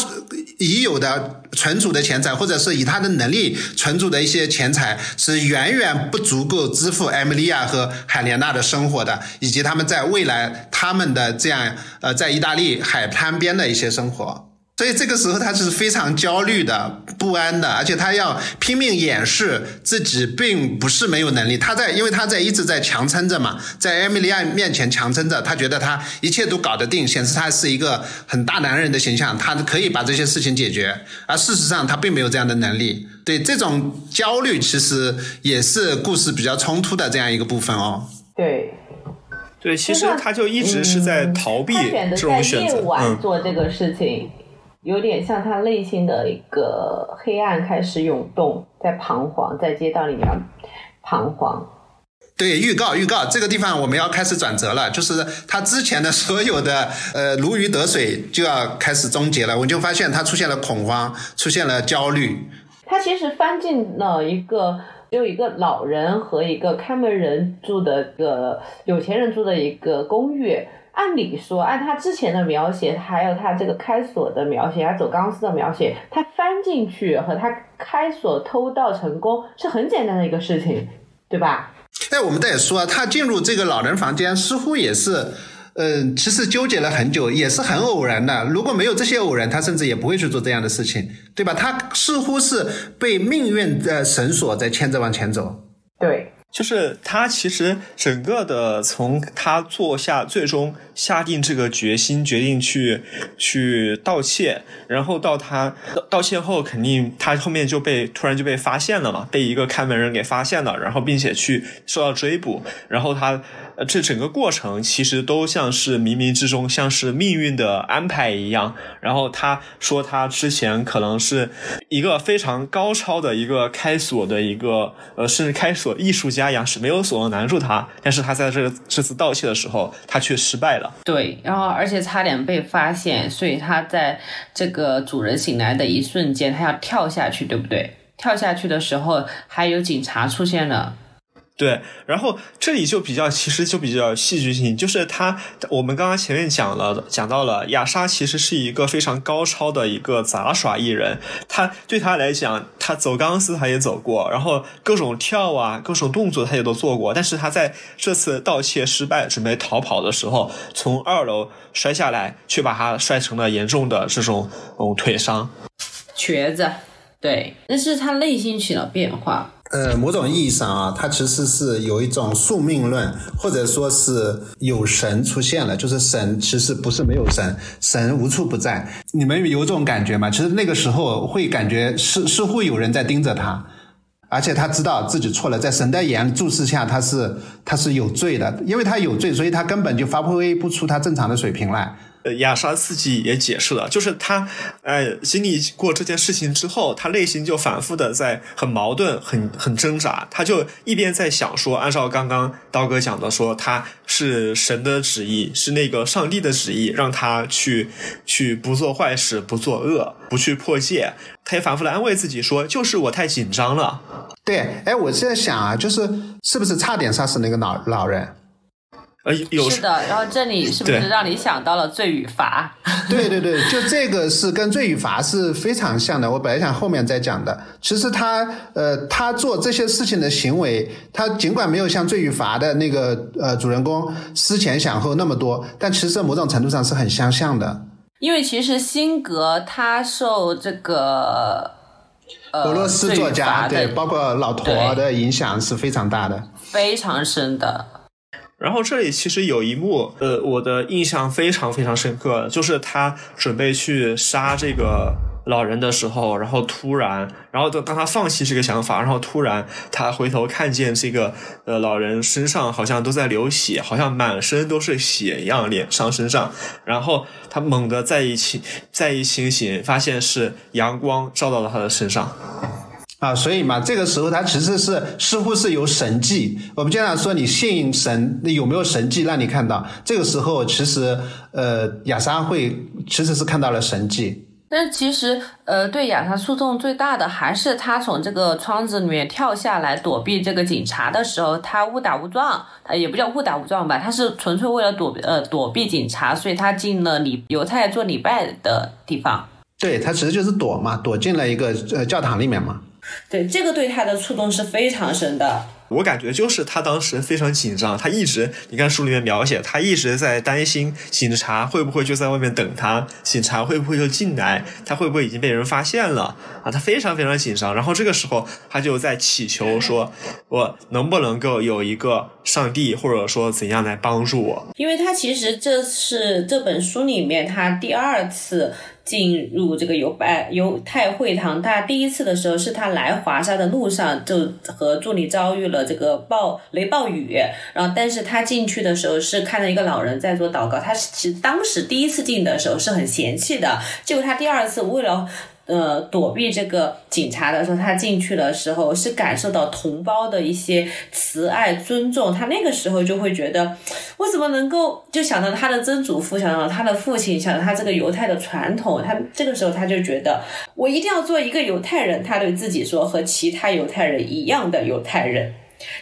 C: 已有的存储的钱财，或者是以他的能力存储的一些钱财，是远远不足够支付艾米莉亚和海莲娜的生活的，以及他们在未来他们的这样呃在意大利海滩边的一些生活。所以这个时候他是非常焦虑的、不安的，而且他要拼命掩饰自己并不是没有能力。他在，因为他在一直在强撑着嘛，在艾米莉亚面前强撑着，他觉得他一切都搞得定，显示他是一个很大男人的形象，他可以把这些事情解决。而事实上他并没有这样的能力。对这种焦虑，其实也是故事比较冲突的这样一个部分哦。
A: 对。
B: 对，其实他就一直是在逃避这种选择。
A: 夜晚做这个事情，有点像他内心的一个黑暗开始涌动，在彷徨，在街道里面彷徨。
C: 对，预告预告，这个地方我们要开始转折了，就是他之前的所有的呃如鱼得水就要开始终结了。我就发现他出现了恐慌，出现了焦虑。
A: 他其实翻进了一个只有一个老人和一个看门人住的一个有钱人住的一个公寓。按理说，按他之前的描写，还有他这个开锁的描写，他走钢丝的描写，他翻进去和他开锁偷盗成功是很简单的一个事情，对吧？
C: 哎，我们也说，他进入这个老人房间，似乎也是，嗯，其实纠结了很久，也是很偶然的。如果没有这些偶然，他甚至也不会去做这样的事情，对吧？他似乎是被命运的绳索在牵着往前走。
A: 对。
B: 就是他其实整个的从他做下最终下定这个决心，决定去去盗窃，然后到他盗窃后，肯定他后面就被突然就被发现了嘛，被一个看门人给发现了，然后并且去受到追捕，然后他。这整个过程其实都像是冥冥之中，像是命运的安排一样。然后他说，他之前可能是一个非常高超的一个开锁的一个呃，甚至开锁艺术家一样，是没有锁能难住他。但是他在这个这次盗窃的时候，他却失败了。
A: 对，然后而且差点被发现，所以他在这个主人醒来的一瞬间，他要跳下去，对不对？跳下去的时候，还有警察出现了。
B: 对，然后这里就比较，其实就比较戏剧性，就是他，我们刚刚前面讲了，讲到了亚莎其实是一个非常高超的一个杂耍艺人，他对他来讲，他走钢丝他也走过，然后各种跳啊，各种动作他也都做过，但是他在这次盗窃失败，准备逃跑的时候，从二楼摔下来，却把他摔成了严重的这种嗯腿伤，
A: 瘸子，对，那是他内心起了变化。
C: 呃，某种意义上啊，它其实是有一种宿命论，或者说是有神出现了，就是神其实不是没有神，神无处不在。你们有这种感觉吗？其实那个时候会感觉似似乎有人在盯着他，而且他知道自己错了，在神的眼注视下，他是他是有罪的，因为他有罪，所以他根本就发挥不出他正常的水平来。
B: 呃，亚莎自己也解释了，就是他，呃，经历过这件事情之后，他内心就反复的在很矛盾、很很挣扎。他就一边在想说，按照刚刚刀哥讲的，说他是神的旨意，是那个上帝的旨意，让他去去不做坏事、不作恶、不去破戒。他也反复的安慰自己说，就是我太紧张了。
C: 对，哎，我在想啊，就是是不是差点杀死那个老老人？
B: 呃，有
A: 是的，然后这里是不是让你想到了罪与罚？
C: 对对对，就这个是跟罪与罚是非常像的。我本来想后面再讲的，其实他呃，他做这些事情的行为，他尽管没有像罪与罚的那个呃主人公思前想后那么多，但其实某种程度上是很相像的。
A: 因为其实辛格他受这个
C: 俄罗斯作家对，包括老陀的影响是非常大的，
A: 非常深的。
B: 然后这里其实有一幕，呃，我的印象非常非常深刻，就是他准备去杀这个老人的时候，然后突然，然后当当他放弃这个想法，然后突然他回头看见这个呃老人身上好像都在流血，好像满身都是血一样，脸上身上，然后他猛地再一清再一清醒，发现是阳光照到了他的身上。
C: 啊，所以嘛，这个时候他其实是似乎是有神迹。我们经常说，你信神，那有没有神迹让你看到？这个时候，其实呃，亚莎会其实是看到了神迹。
A: 但其实呃，对亚莎诉讼最大的还是他从这个窗子里面跳下来躲避这个警察的时候，他误打误撞，他也不叫误打误撞吧，他是纯粹为了躲呃躲避警察，所以他进了礼犹太做礼拜的地方。
C: 对他其实就是躲嘛，躲进了一个呃教堂里面嘛。
A: 对，这个对他的触动是非常深的。
B: 我感觉就是他当时非常紧张，他一直，你看书里面描写，他一直在担心警察会不会就在外面等他，警察会不会就进来，他会不会已经被人发现了啊？他非常非常紧张。然后这个时候，他就在祈求说，我能不能够有一个上帝，或者说怎样来帮助我？
A: 因为他其实这是这本书里面他第二次进入这个犹拜犹太会堂。他第一次的时候是他来华沙的路上，就和助理遭遇了这个暴雷暴雨。然后，但是他进去的时候是看到一个老人在做祷告。他是其实当时第一次进的时候是很嫌弃的，结果他第二次为了。呃，躲避这个警察的时候，他进去的时候是感受到同胞的一些慈爱、尊重。他那个时候就会觉得，我怎么能够就想到他的曾祖父，想到他的父亲，想到他这个犹太的传统。他这个时候他就觉得，我一定要做一个犹太人。他对自己说，和其他犹太人一样的犹太人，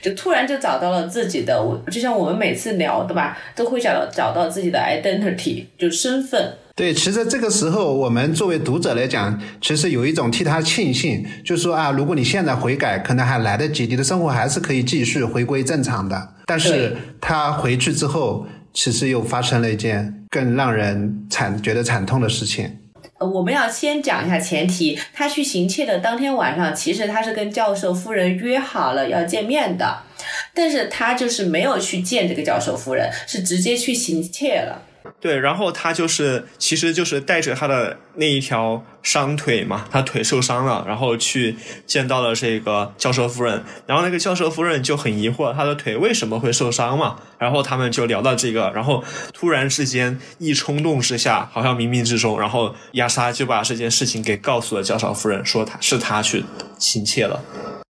A: 就突然就找到了自己的。我就像我们每次聊的吧，都会找到找到自己的 identity，就身份。
C: 对，其实这个时候，我们作为读者来讲，其实有一种替他庆幸，就是说啊，如果你现在悔改，可能还来得及，你的生活还是可以继续回归正常的。但是他回去之后，其实又发生了一件更让人惨觉得惨痛的事情。
A: 呃，我们要先讲一下前提，他去行窃的当天晚上，其实他是跟教授夫人约好了要见面的，但是他就是没有去见这个教授夫人，是直接去行窃了。
B: 对，然后他就是，其实就是带着他的那一条伤腿嘛，他腿受伤了，然后去见到了这个教授夫人，然后那个教授夫人就很疑惑他的腿为什么会受伤嘛，然后他们就聊到这个，然后突然之间一冲动之下，好像冥冥之中，然后亚莎就把这件事情给告诉了教授夫人，说他是他去行窃了，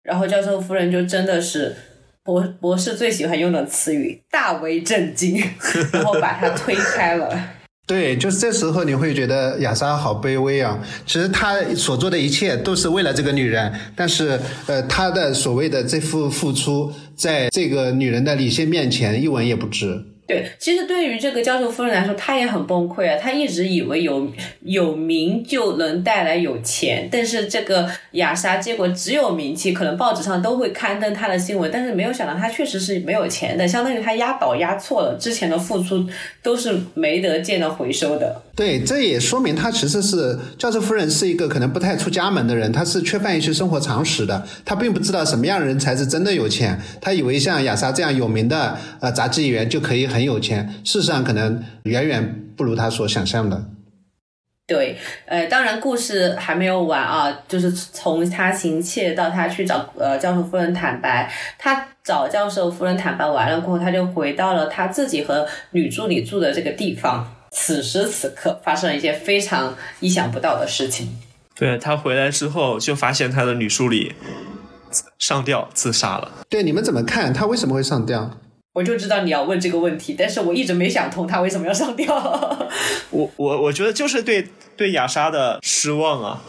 A: 然后教授夫人就真的是。博博士最喜欢用的词语，大为震惊，然后把他推开了。
C: 对，就是这时候你会觉得亚莎好卑微啊！其实他所做的一切都是为了这个女人，但是呃，他的所谓的这副付出，在这个女人的理性面前一文也不值。
A: 对，其实对于这个教授夫人来说，她也很崩溃啊。她一直以为有有名就能带来有钱，但是这个雅莎结果只有名气，可能报纸上都会刊登她的新闻，但是没有想到她确实是没有钱的，相当于她押宝押错了，之前的付出都是没得见的回收的。
C: 对，这也说明他其实是教授夫人是一个可能不太出家门的人，他是缺乏一些生活常识的，他并不知道什么样的人才是真的有钱，他以为像雅莎这样有名的呃杂技演员就可以。很有钱，事实上可能远远不如他所想象的。
A: 对，呃，当然故事还没有完啊，就是从他行窃到他去找呃教授夫人坦白，他找教授夫人坦白完了过后，他就回到了他自己和女助理住的这个地方。此时此刻，发生了一些非常意想不到的事情。
B: 对他回来之后，就发现他的女助理上吊自杀了。
C: 对，你们怎么看？他为什么会上吊？
A: 我就知道你要问这个问题，但是我一直没想通他为什么要上吊。
B: 我我我觉得就是对对雅莎的失望啊。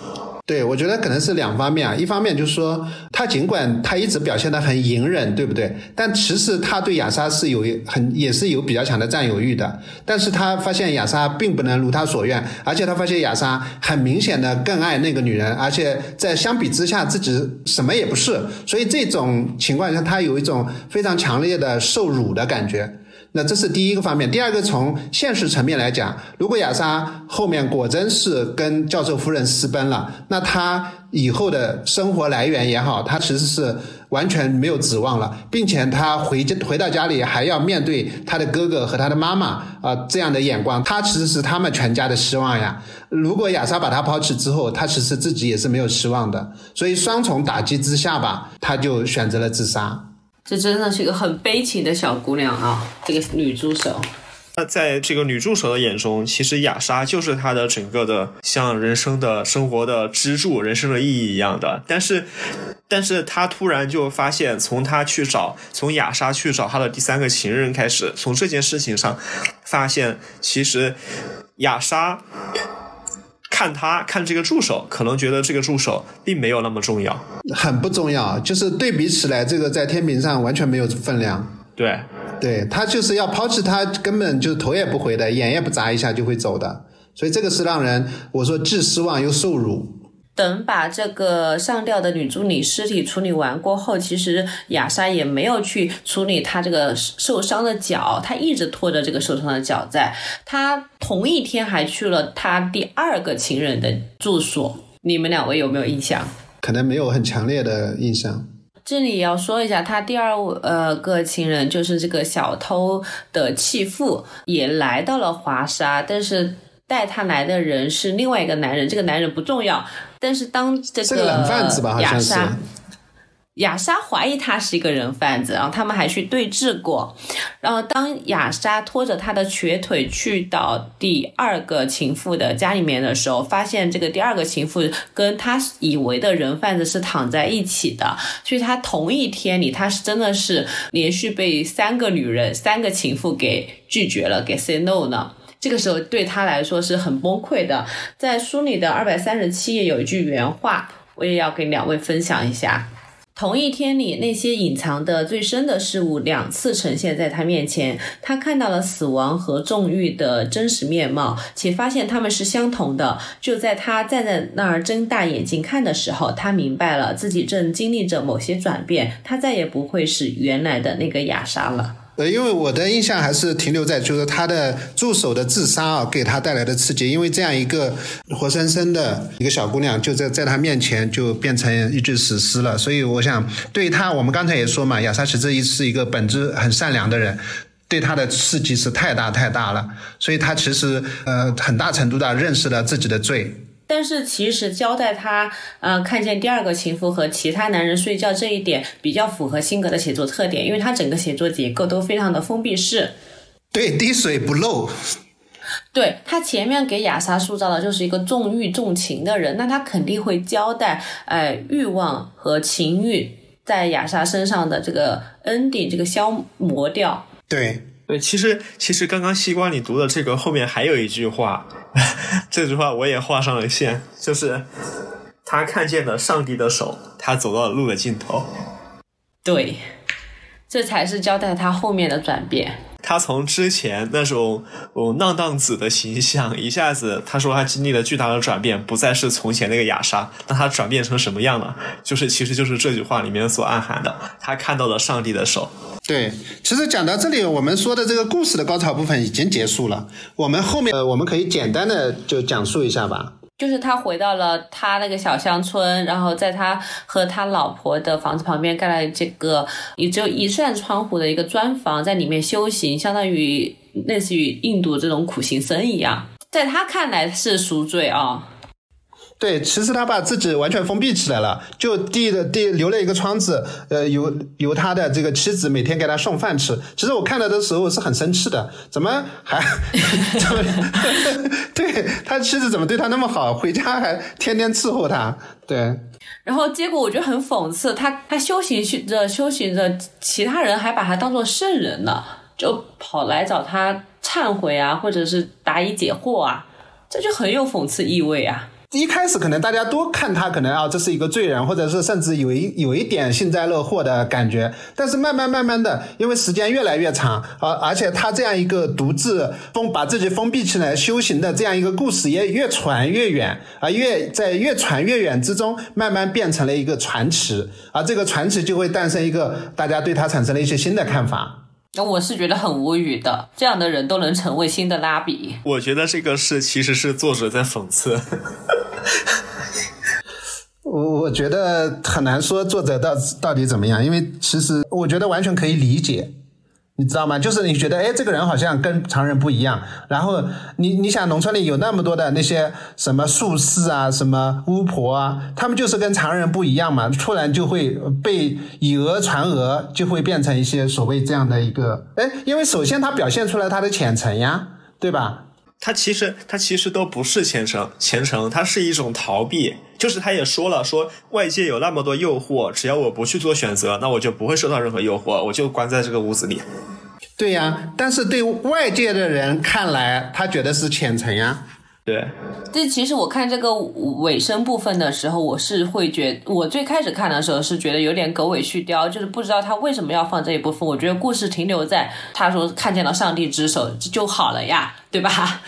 C: 对，我觉得可能是两方面啊。一方面就是说，他尽管他一直表现的很隐忍，对不对？但其实他对亚莎是有很也是有比较强的占有欲的。但是他发现亚莎并不能如他所愿，而且他发现亚莎很明显的更爱那个女人，而且在相比之下自己什么也不是。所以这种情况下，他有一种非常强烈的受辱的感觉。那这是第一个方面，第二个从现实层面来讲，如果亚莎后面果真是跟教授夫人私奔了，那她以后的生活来源也好，她其实是完全没有指望了，并且她回家回到家里还要面对她的哥哥和她的妈妈啊这样的眼光，她其实是他们全家的希望呀。如果亚莎把她抛弃之后，她其实自己也是没有希望的，所以双重打击之下吧，她就选择了自杀。
A: 这真的是一个很悲情的小姑娘啊！这个女助手，
B: 那在这个女助手的眼中，其实雅莎就是她的整个的像人生的生活的支柱、人生的意义一样的。但是，但是她突然就发现，从她去找，从雅莎去找她的第三个情人开始，从这件事情上发现，其实雅莎。看他看这个助手，可能觉得这个助手并没有那么重要，
C: 很不重要。就是对比起来，这个在天平上完全没有分量。
B: 对，
C: 对他就是要抛弃他，根本就头也不回的，眼也不眨一下就会走的。所以这个是让人我说既失望又受辱。
A: 等把这个上吊的女助理尸体处理完过后，其实雅莎也没有去处理她这个受伤的脚，她一直拖着这个受伤的脚在。她同一天还去了她第二个情人的住所，你们两位有没有印象？
C: 可能没有很强烈的印象。
A: 这里要说一下，他第二呃个情人就是这个小偷的弃妇，也来到了华沙，但是。带他来的人是另外一个男人，这个男人不重要。但是当这
C: 是个人贩子吧，好像是。
A: 亚莎怀疑他是一个人贩子，然后他们还去对峙过。然后当雅莎拖着他的瘸腿去到第二个情妇的家里面的时候，发现这个第二个情妇跟他以为的人贩子是躺在一起的，所以他同一天里他是真的是连续被三个女人、三个情妇给拒绝了，给 say no 呢。这个时候对他来说是很崩溃的。在书里的二百三十七页有一句原话，我也要给两位分享一下。同一天里，那些隐藏的最深的事物两次呈现在他面前，他看到了死亡和纵欲的真实面貌，且发现他们是相同的。就在他站在那儿睁大眼睛看的时候，他明白了自己正经历着某些转变，他再也不会是原来的那个亚莎了。
C: 呃，因为我的印象还是停留在就是他的助手的自杀啊，给他带来的刺激。因为这样一个活生生的一个小姑娘，就在在他面前就变成一具死尸了。所以我想，对他，我们刚才也说嘛，亚莎其实是一个本质很善良的人，对他的刺激是太大太大了。所以他其实呃很大程度的认识了自己的罪。
A: 但是其实交代他，呃，看见第二个情妇和其他男人睡觉这一点，比较符合辛格的写作特点，因为他整个写作结构都非常的封闭式，
C: 对，滴水不漏。
A: 对他前面给雅莎塑造的就是一个重欲重情的人，那他肯定会交代，哎，欲望和情欲在雅莎身上的这个 ending，这个消磨掉。
C: 对。
B: 对，其实其实刚刚西瓜你读的这个后面还有一句话，这句话我也画上了线，就是他看见了上帝的手，他走到了路的尽头。
A: 对，这才是交代他后面的转变。
B: 他从之前那种哦浪荡子的形象，一下子他说他经历了巨大的转变，不再是从前那个亚莎，那他转变成什么样了？就是其实就是这句话里面所暗含的，他看到了上帝的手。
C: 对，其实讲到这里，我们说的这个故事的高潮部分已经结束了，我们后面呃我们可以简单的就讲述一下吧。
A: 就是他回到了他那个小乡村，然后在他和他老婆的房子旁边盖了这个也只有一扇窗户的一个砖房，在里面修行，相当于类似于印度这种苦行僧一样，在他看来是赎罪啊。
C: 对，其实他把自己完全封闭起来了，就地的地留了一个窗子，呃，由由他的这个妻子每天给他送饭吃。其实我看到的时候是很生气的，怎么还 怎么 对他妻子怎么对他那么好，回家还天天伺候他？对。
A: 然后结果我觉得很讽刺，他他修行修着修行着，其他人还把他当做圣人呢，就跑来找他忏悔啊，或者是答疑解惑啊，这就很有讽刺意味啊。
C: 一开始可能大家都看他可能啊，这是一个罪人，或者是甚至有一有一点幸灾乐祸的感觉。但是慢慢慢慢的，因为时间越来越长，而而且他这样一个独自封把自己封闭起来修行的这样一个故事也越传越远啊，越在越传越远之中，慢慢变成了一个传奇，而这个传奇就会诞生一个大家对他产生了一些新的看法。
A: 那我是觉得很无语的，这样的人都能成为新的拉比。
B: 我觉得这个是其实是作者在讽刺。
C: 我我觉得很难说作者到到底怎么样，因为其实我觉得完全可以理解。你知道吗？就是你觉得，哎，这个人好像跟常人不一样。然后你你想，农村里有那么多的那些什么术士啊，什么巫婆啊，他们就是跟常人不一样嘛。突然就会被以讹传讹，就会变成一些所谓这样的一个，哎，因为首先他表现出来他的虔诚呀，对吧？
B: 他其实他其实都不是虔诚，虔诚他是一种逃避。就是他也说了，说外界有那么多诱惑，只要我不去做选择，那我就不会受到任何诱惑，我就关在这个屋子里。
C: 对呀，但是对外界的人看来，他觉得是虔诚呀。
B: 对，
A: 这其实我看这个尾声部分的时候，我是会觉，我最开始看的时候是觉得有点狗尾续貂，就是不知道他为什么要放这一部分。我觉得故事停留在他说看见了上帝之手就好了呀，对吧？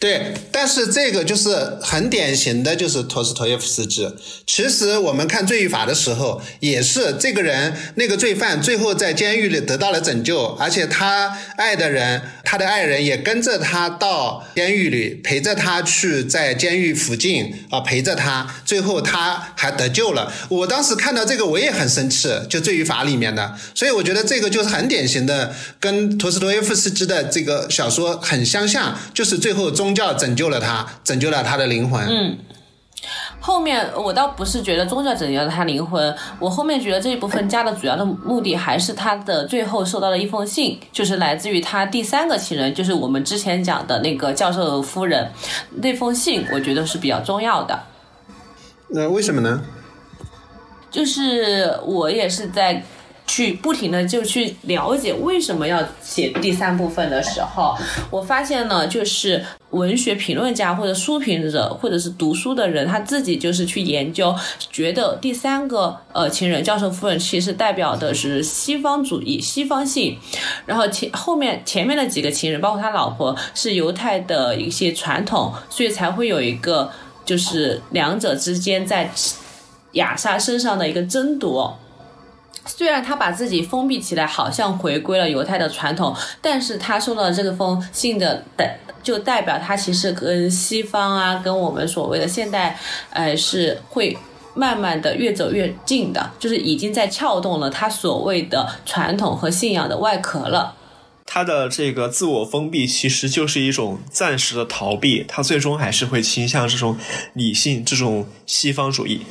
C: 对，但是这个就是很典型的，就是托斯托耶夫斯基。其实我们看罪与罚的时候，也是这个人那个罪犯最后在监狱里得到了拯救，而且他爱的人，他的爱人也跟着他到监狱里，陪着他去在监狱附近啊陪着他，最后他还得救了。我当时看到这个我也很生气，就罪与罚里面的，所以我觉得这个就是很典型的，跟托斯托耶夫斯基的这个小说很相像，就是最后终。宗教拯救了他，拯救了他的灵魂。
A: 嗯。后面我倒不是觉得宗教拯救了他灵魂，我后面觉得这一部分加的主要的目的还是他的最后收到了一封信，就是来自于他第三个情人，就是我们之前讲的那个教授夫人那封信，我觉得是比较重要的。
C: 那为什么呢？
A: 就是我也是在。去不停的就去了解为什么要写第三部分的时候，我发现呢，就是文学评论家或者书评者或者是读书的人，他自己就是去研究，觉得第三个呃情人教授夫人其实代表的是西方主义、西方性，然后前后面前面的几个情人，包括他老婆是犹太的一些传统，所以才会有一个就是两者之间在亚莎身上的一个争夺。虽然他把自己封闭起来，好像回归了犹太的传统，但是他收到这个封信的代，就代表他其实跟西方啊，跟我们所谓的现代，呃，是会慢慢的越走越近的，就是已经在撬动了他所谓的传统和信仰的外壳了。
B: 他的这个自我封闭其实就是一种暂时的逃避，他最终还是会倾向这种理性、这种西方主义。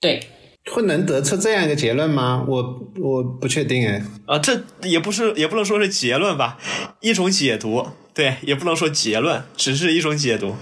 A: 对。
C: 会能得出这样一个结论吗？我我不确定哎。
B: 啊，这也不是，也不能说是结论吧，一种解读，对，也不能说结论，只是一种解读。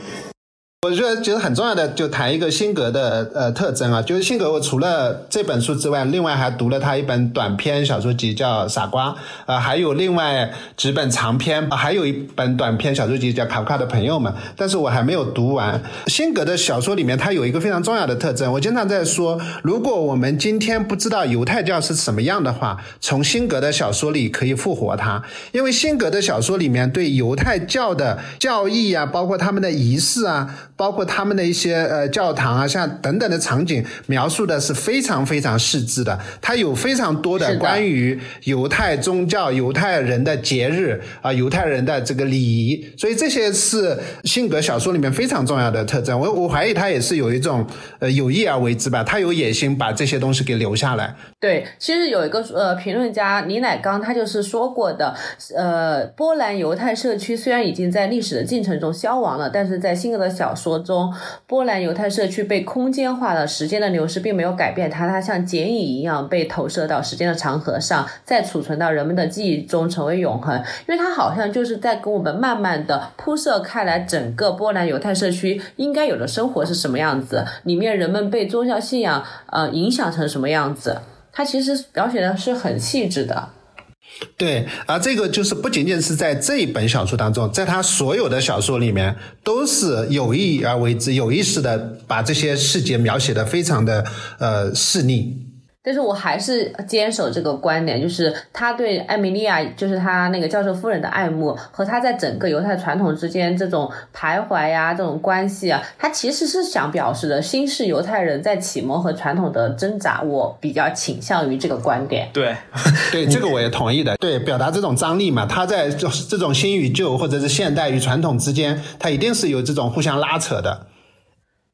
C: 我觉得觉得很重要的，就谈一个辛格的呃特征啊，就是辛格，我除了这本书之外，另外还读了他一本短篇小说集叫《傻瓜》，啊，还有另外几本长篇，还有一本短篇小说集叫《卡夫卡的朋友们》，但是我还没有读完。辛格的小说里面，他有一个非常重要的特征，我经常在说，如果我们今天不知道犹太教是什么样的话，从辛格的小说里可以复活它，因为辛格的小说里面对犹太教的教义啊，包括他们的仪式啊。包括他们的一些呃教堂啊，像等等的场景，描述的是非常非常细致的。它有非常多的关于犹太宗教、犹太人的节日啊、犹太人的这个礼仪，所以这些是性格小说里面非常重要的特征。我我怀疑他也是有一种呃有意而为之吧，他有野心把这些东西给留下来。
A: 对，其实有一个呃评论家李乃刚，他就是说过的，呃，波兰犹太社区虽然已经在历史的进程中消亡了，但是在辛格的小说。中，波兰犹太社区被空间化了，时间的流逝并没有改变它，它像剪影一样被投射到时间的长河上，再储存到人们的记忆中，成为永恒。因为它好像就是在跟我们慢慢的铺设开来，整个波兰犹太社区应该有的生活是什么样子，里面人们被宗教信仰呃影响成什么样子，它其实描写的是很细致的。
C: 对，而这个就是不仅仅是在这一本小说当中，在他所有的小说里面，都是有意而为之、有意识的把这些细节描写的非常的呃细腻。
A: 但是我还是坚守这个观点，就是他对艾米莉亚，就是他那个教授夫人的爱慕，和他在整个犹太传统之间这种徘徊呀，这种关系啊，他其实是想表示的新式犹太人在启蒙和传统的挣扎。我比较倾向于这个观点。
B: 对，
C: 对，这个我也同意的。对，表达这种张力嘛，他在就是这种新与旧，或者是现代与传统之间，他一定是有这种互相拉扯的。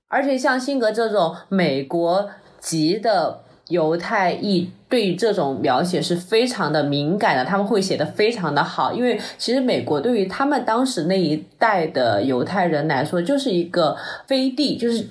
A: 而且像辛格这种美国籍的。犹太裔对于这种描写是非常的敏感的，他们会写的非常的好，因为其实美国对于他们当时那一代的犹太人来说，就是一个飞地，就是。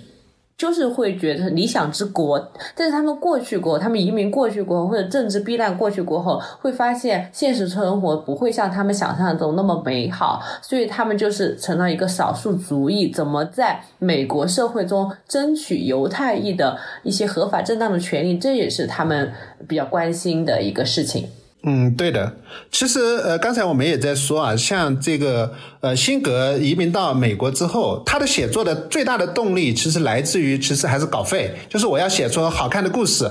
A: 就是会觉得理想之国，但是他们过去过，他们移民过去过后，或者政治避难过去过后，会发现现实生活不会像他们想象中那么美好，所以他们就是成了一个少数族裔，怎么在美国社会中争取犹太裔的一些合法正当的权利，这也是他们比较关心的一个事情。
C: 嗯，对的。其实，呃，刚才我们也在说啊，像这个，呃，辛格移民到美国之后，他的。写作的。最大的。动力，其实来自于，其实还是稿费，就是我要写出好看的。故事，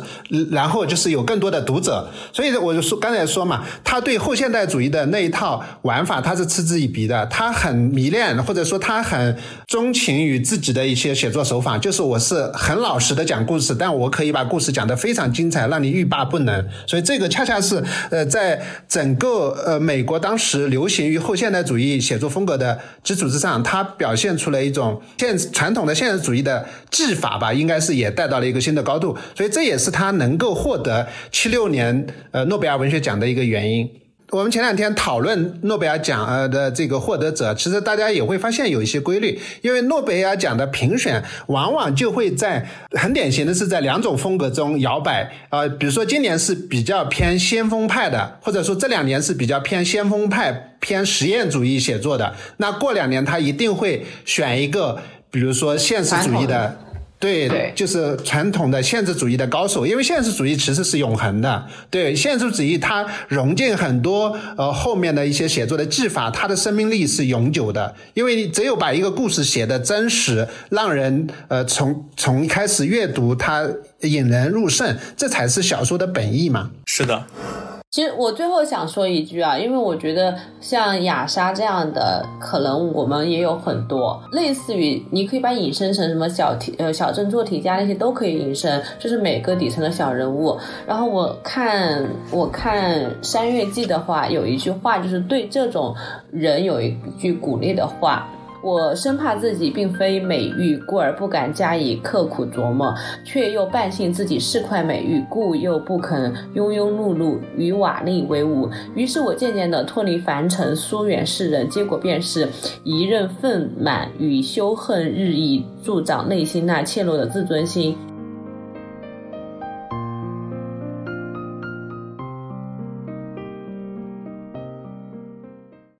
C: 然后就是有更多的。读者。所以我就说，刚才说嘛，他对后现代主义的。那一套玩法，他是嗤之以鼻的。他很迷恋，或者说他很钟情于自己的。一些写作手法，就是我是很老实的。讲故事，但我可以把故事讲得非常精彩，让你欲罢不能。所以这个恰恰是，呃。在整个呃美国当时流行于后现代主义写作风格的基础之上，它表现出了一种现传统的现实主义的技法吧，应该是也带到了一个新的高度。所以这也是他能够获得七六年呃诺贝尔文学奖的一个原因。我们前两天讨论诺贝尔奖呃的这个获得者，其实大家也会发现有一些规律，因为诺贝尔奖的评选往往就会在很典型的是在两种风格中摇摆啊，比如说今年是比较偏先锋派的，或者说这两年是比较偏先锋派偏实验主义写作的，那过两年他一定会选一个，比如说现实主义的。对，就是传统的现实主义的高手，因为现实主义其实是永恒的。对，现实主义它融进很多呃后面的一些写作的技法，它的生命力是永久的。因为只有把一个故事写的真实，让人呃从从一开始阅读它引人入胜，这才是小说的本意嘛。
B: 是的。
A: 其实我最后想说一句啊，因为我觉得像雅莎这样的，可能我们也有很多类似于，你可以把引申成什么小题呃小镇做题家那些都可以引申，就是每个底层的小人物。然后我看我看《山月记》的话，有一句话就是对这种人有一句鼓励的话。我生怕自己并非美玉，故而不敢加以刻苦琢磨，却又半信自己是块美玉，故又不肯庸庸碌碌与瓦砾为伍。于是我渐渐地脱离凡尘，疏远世人，结果便是一任愤满与羞恨日益助长内心那怯懦的自尊心。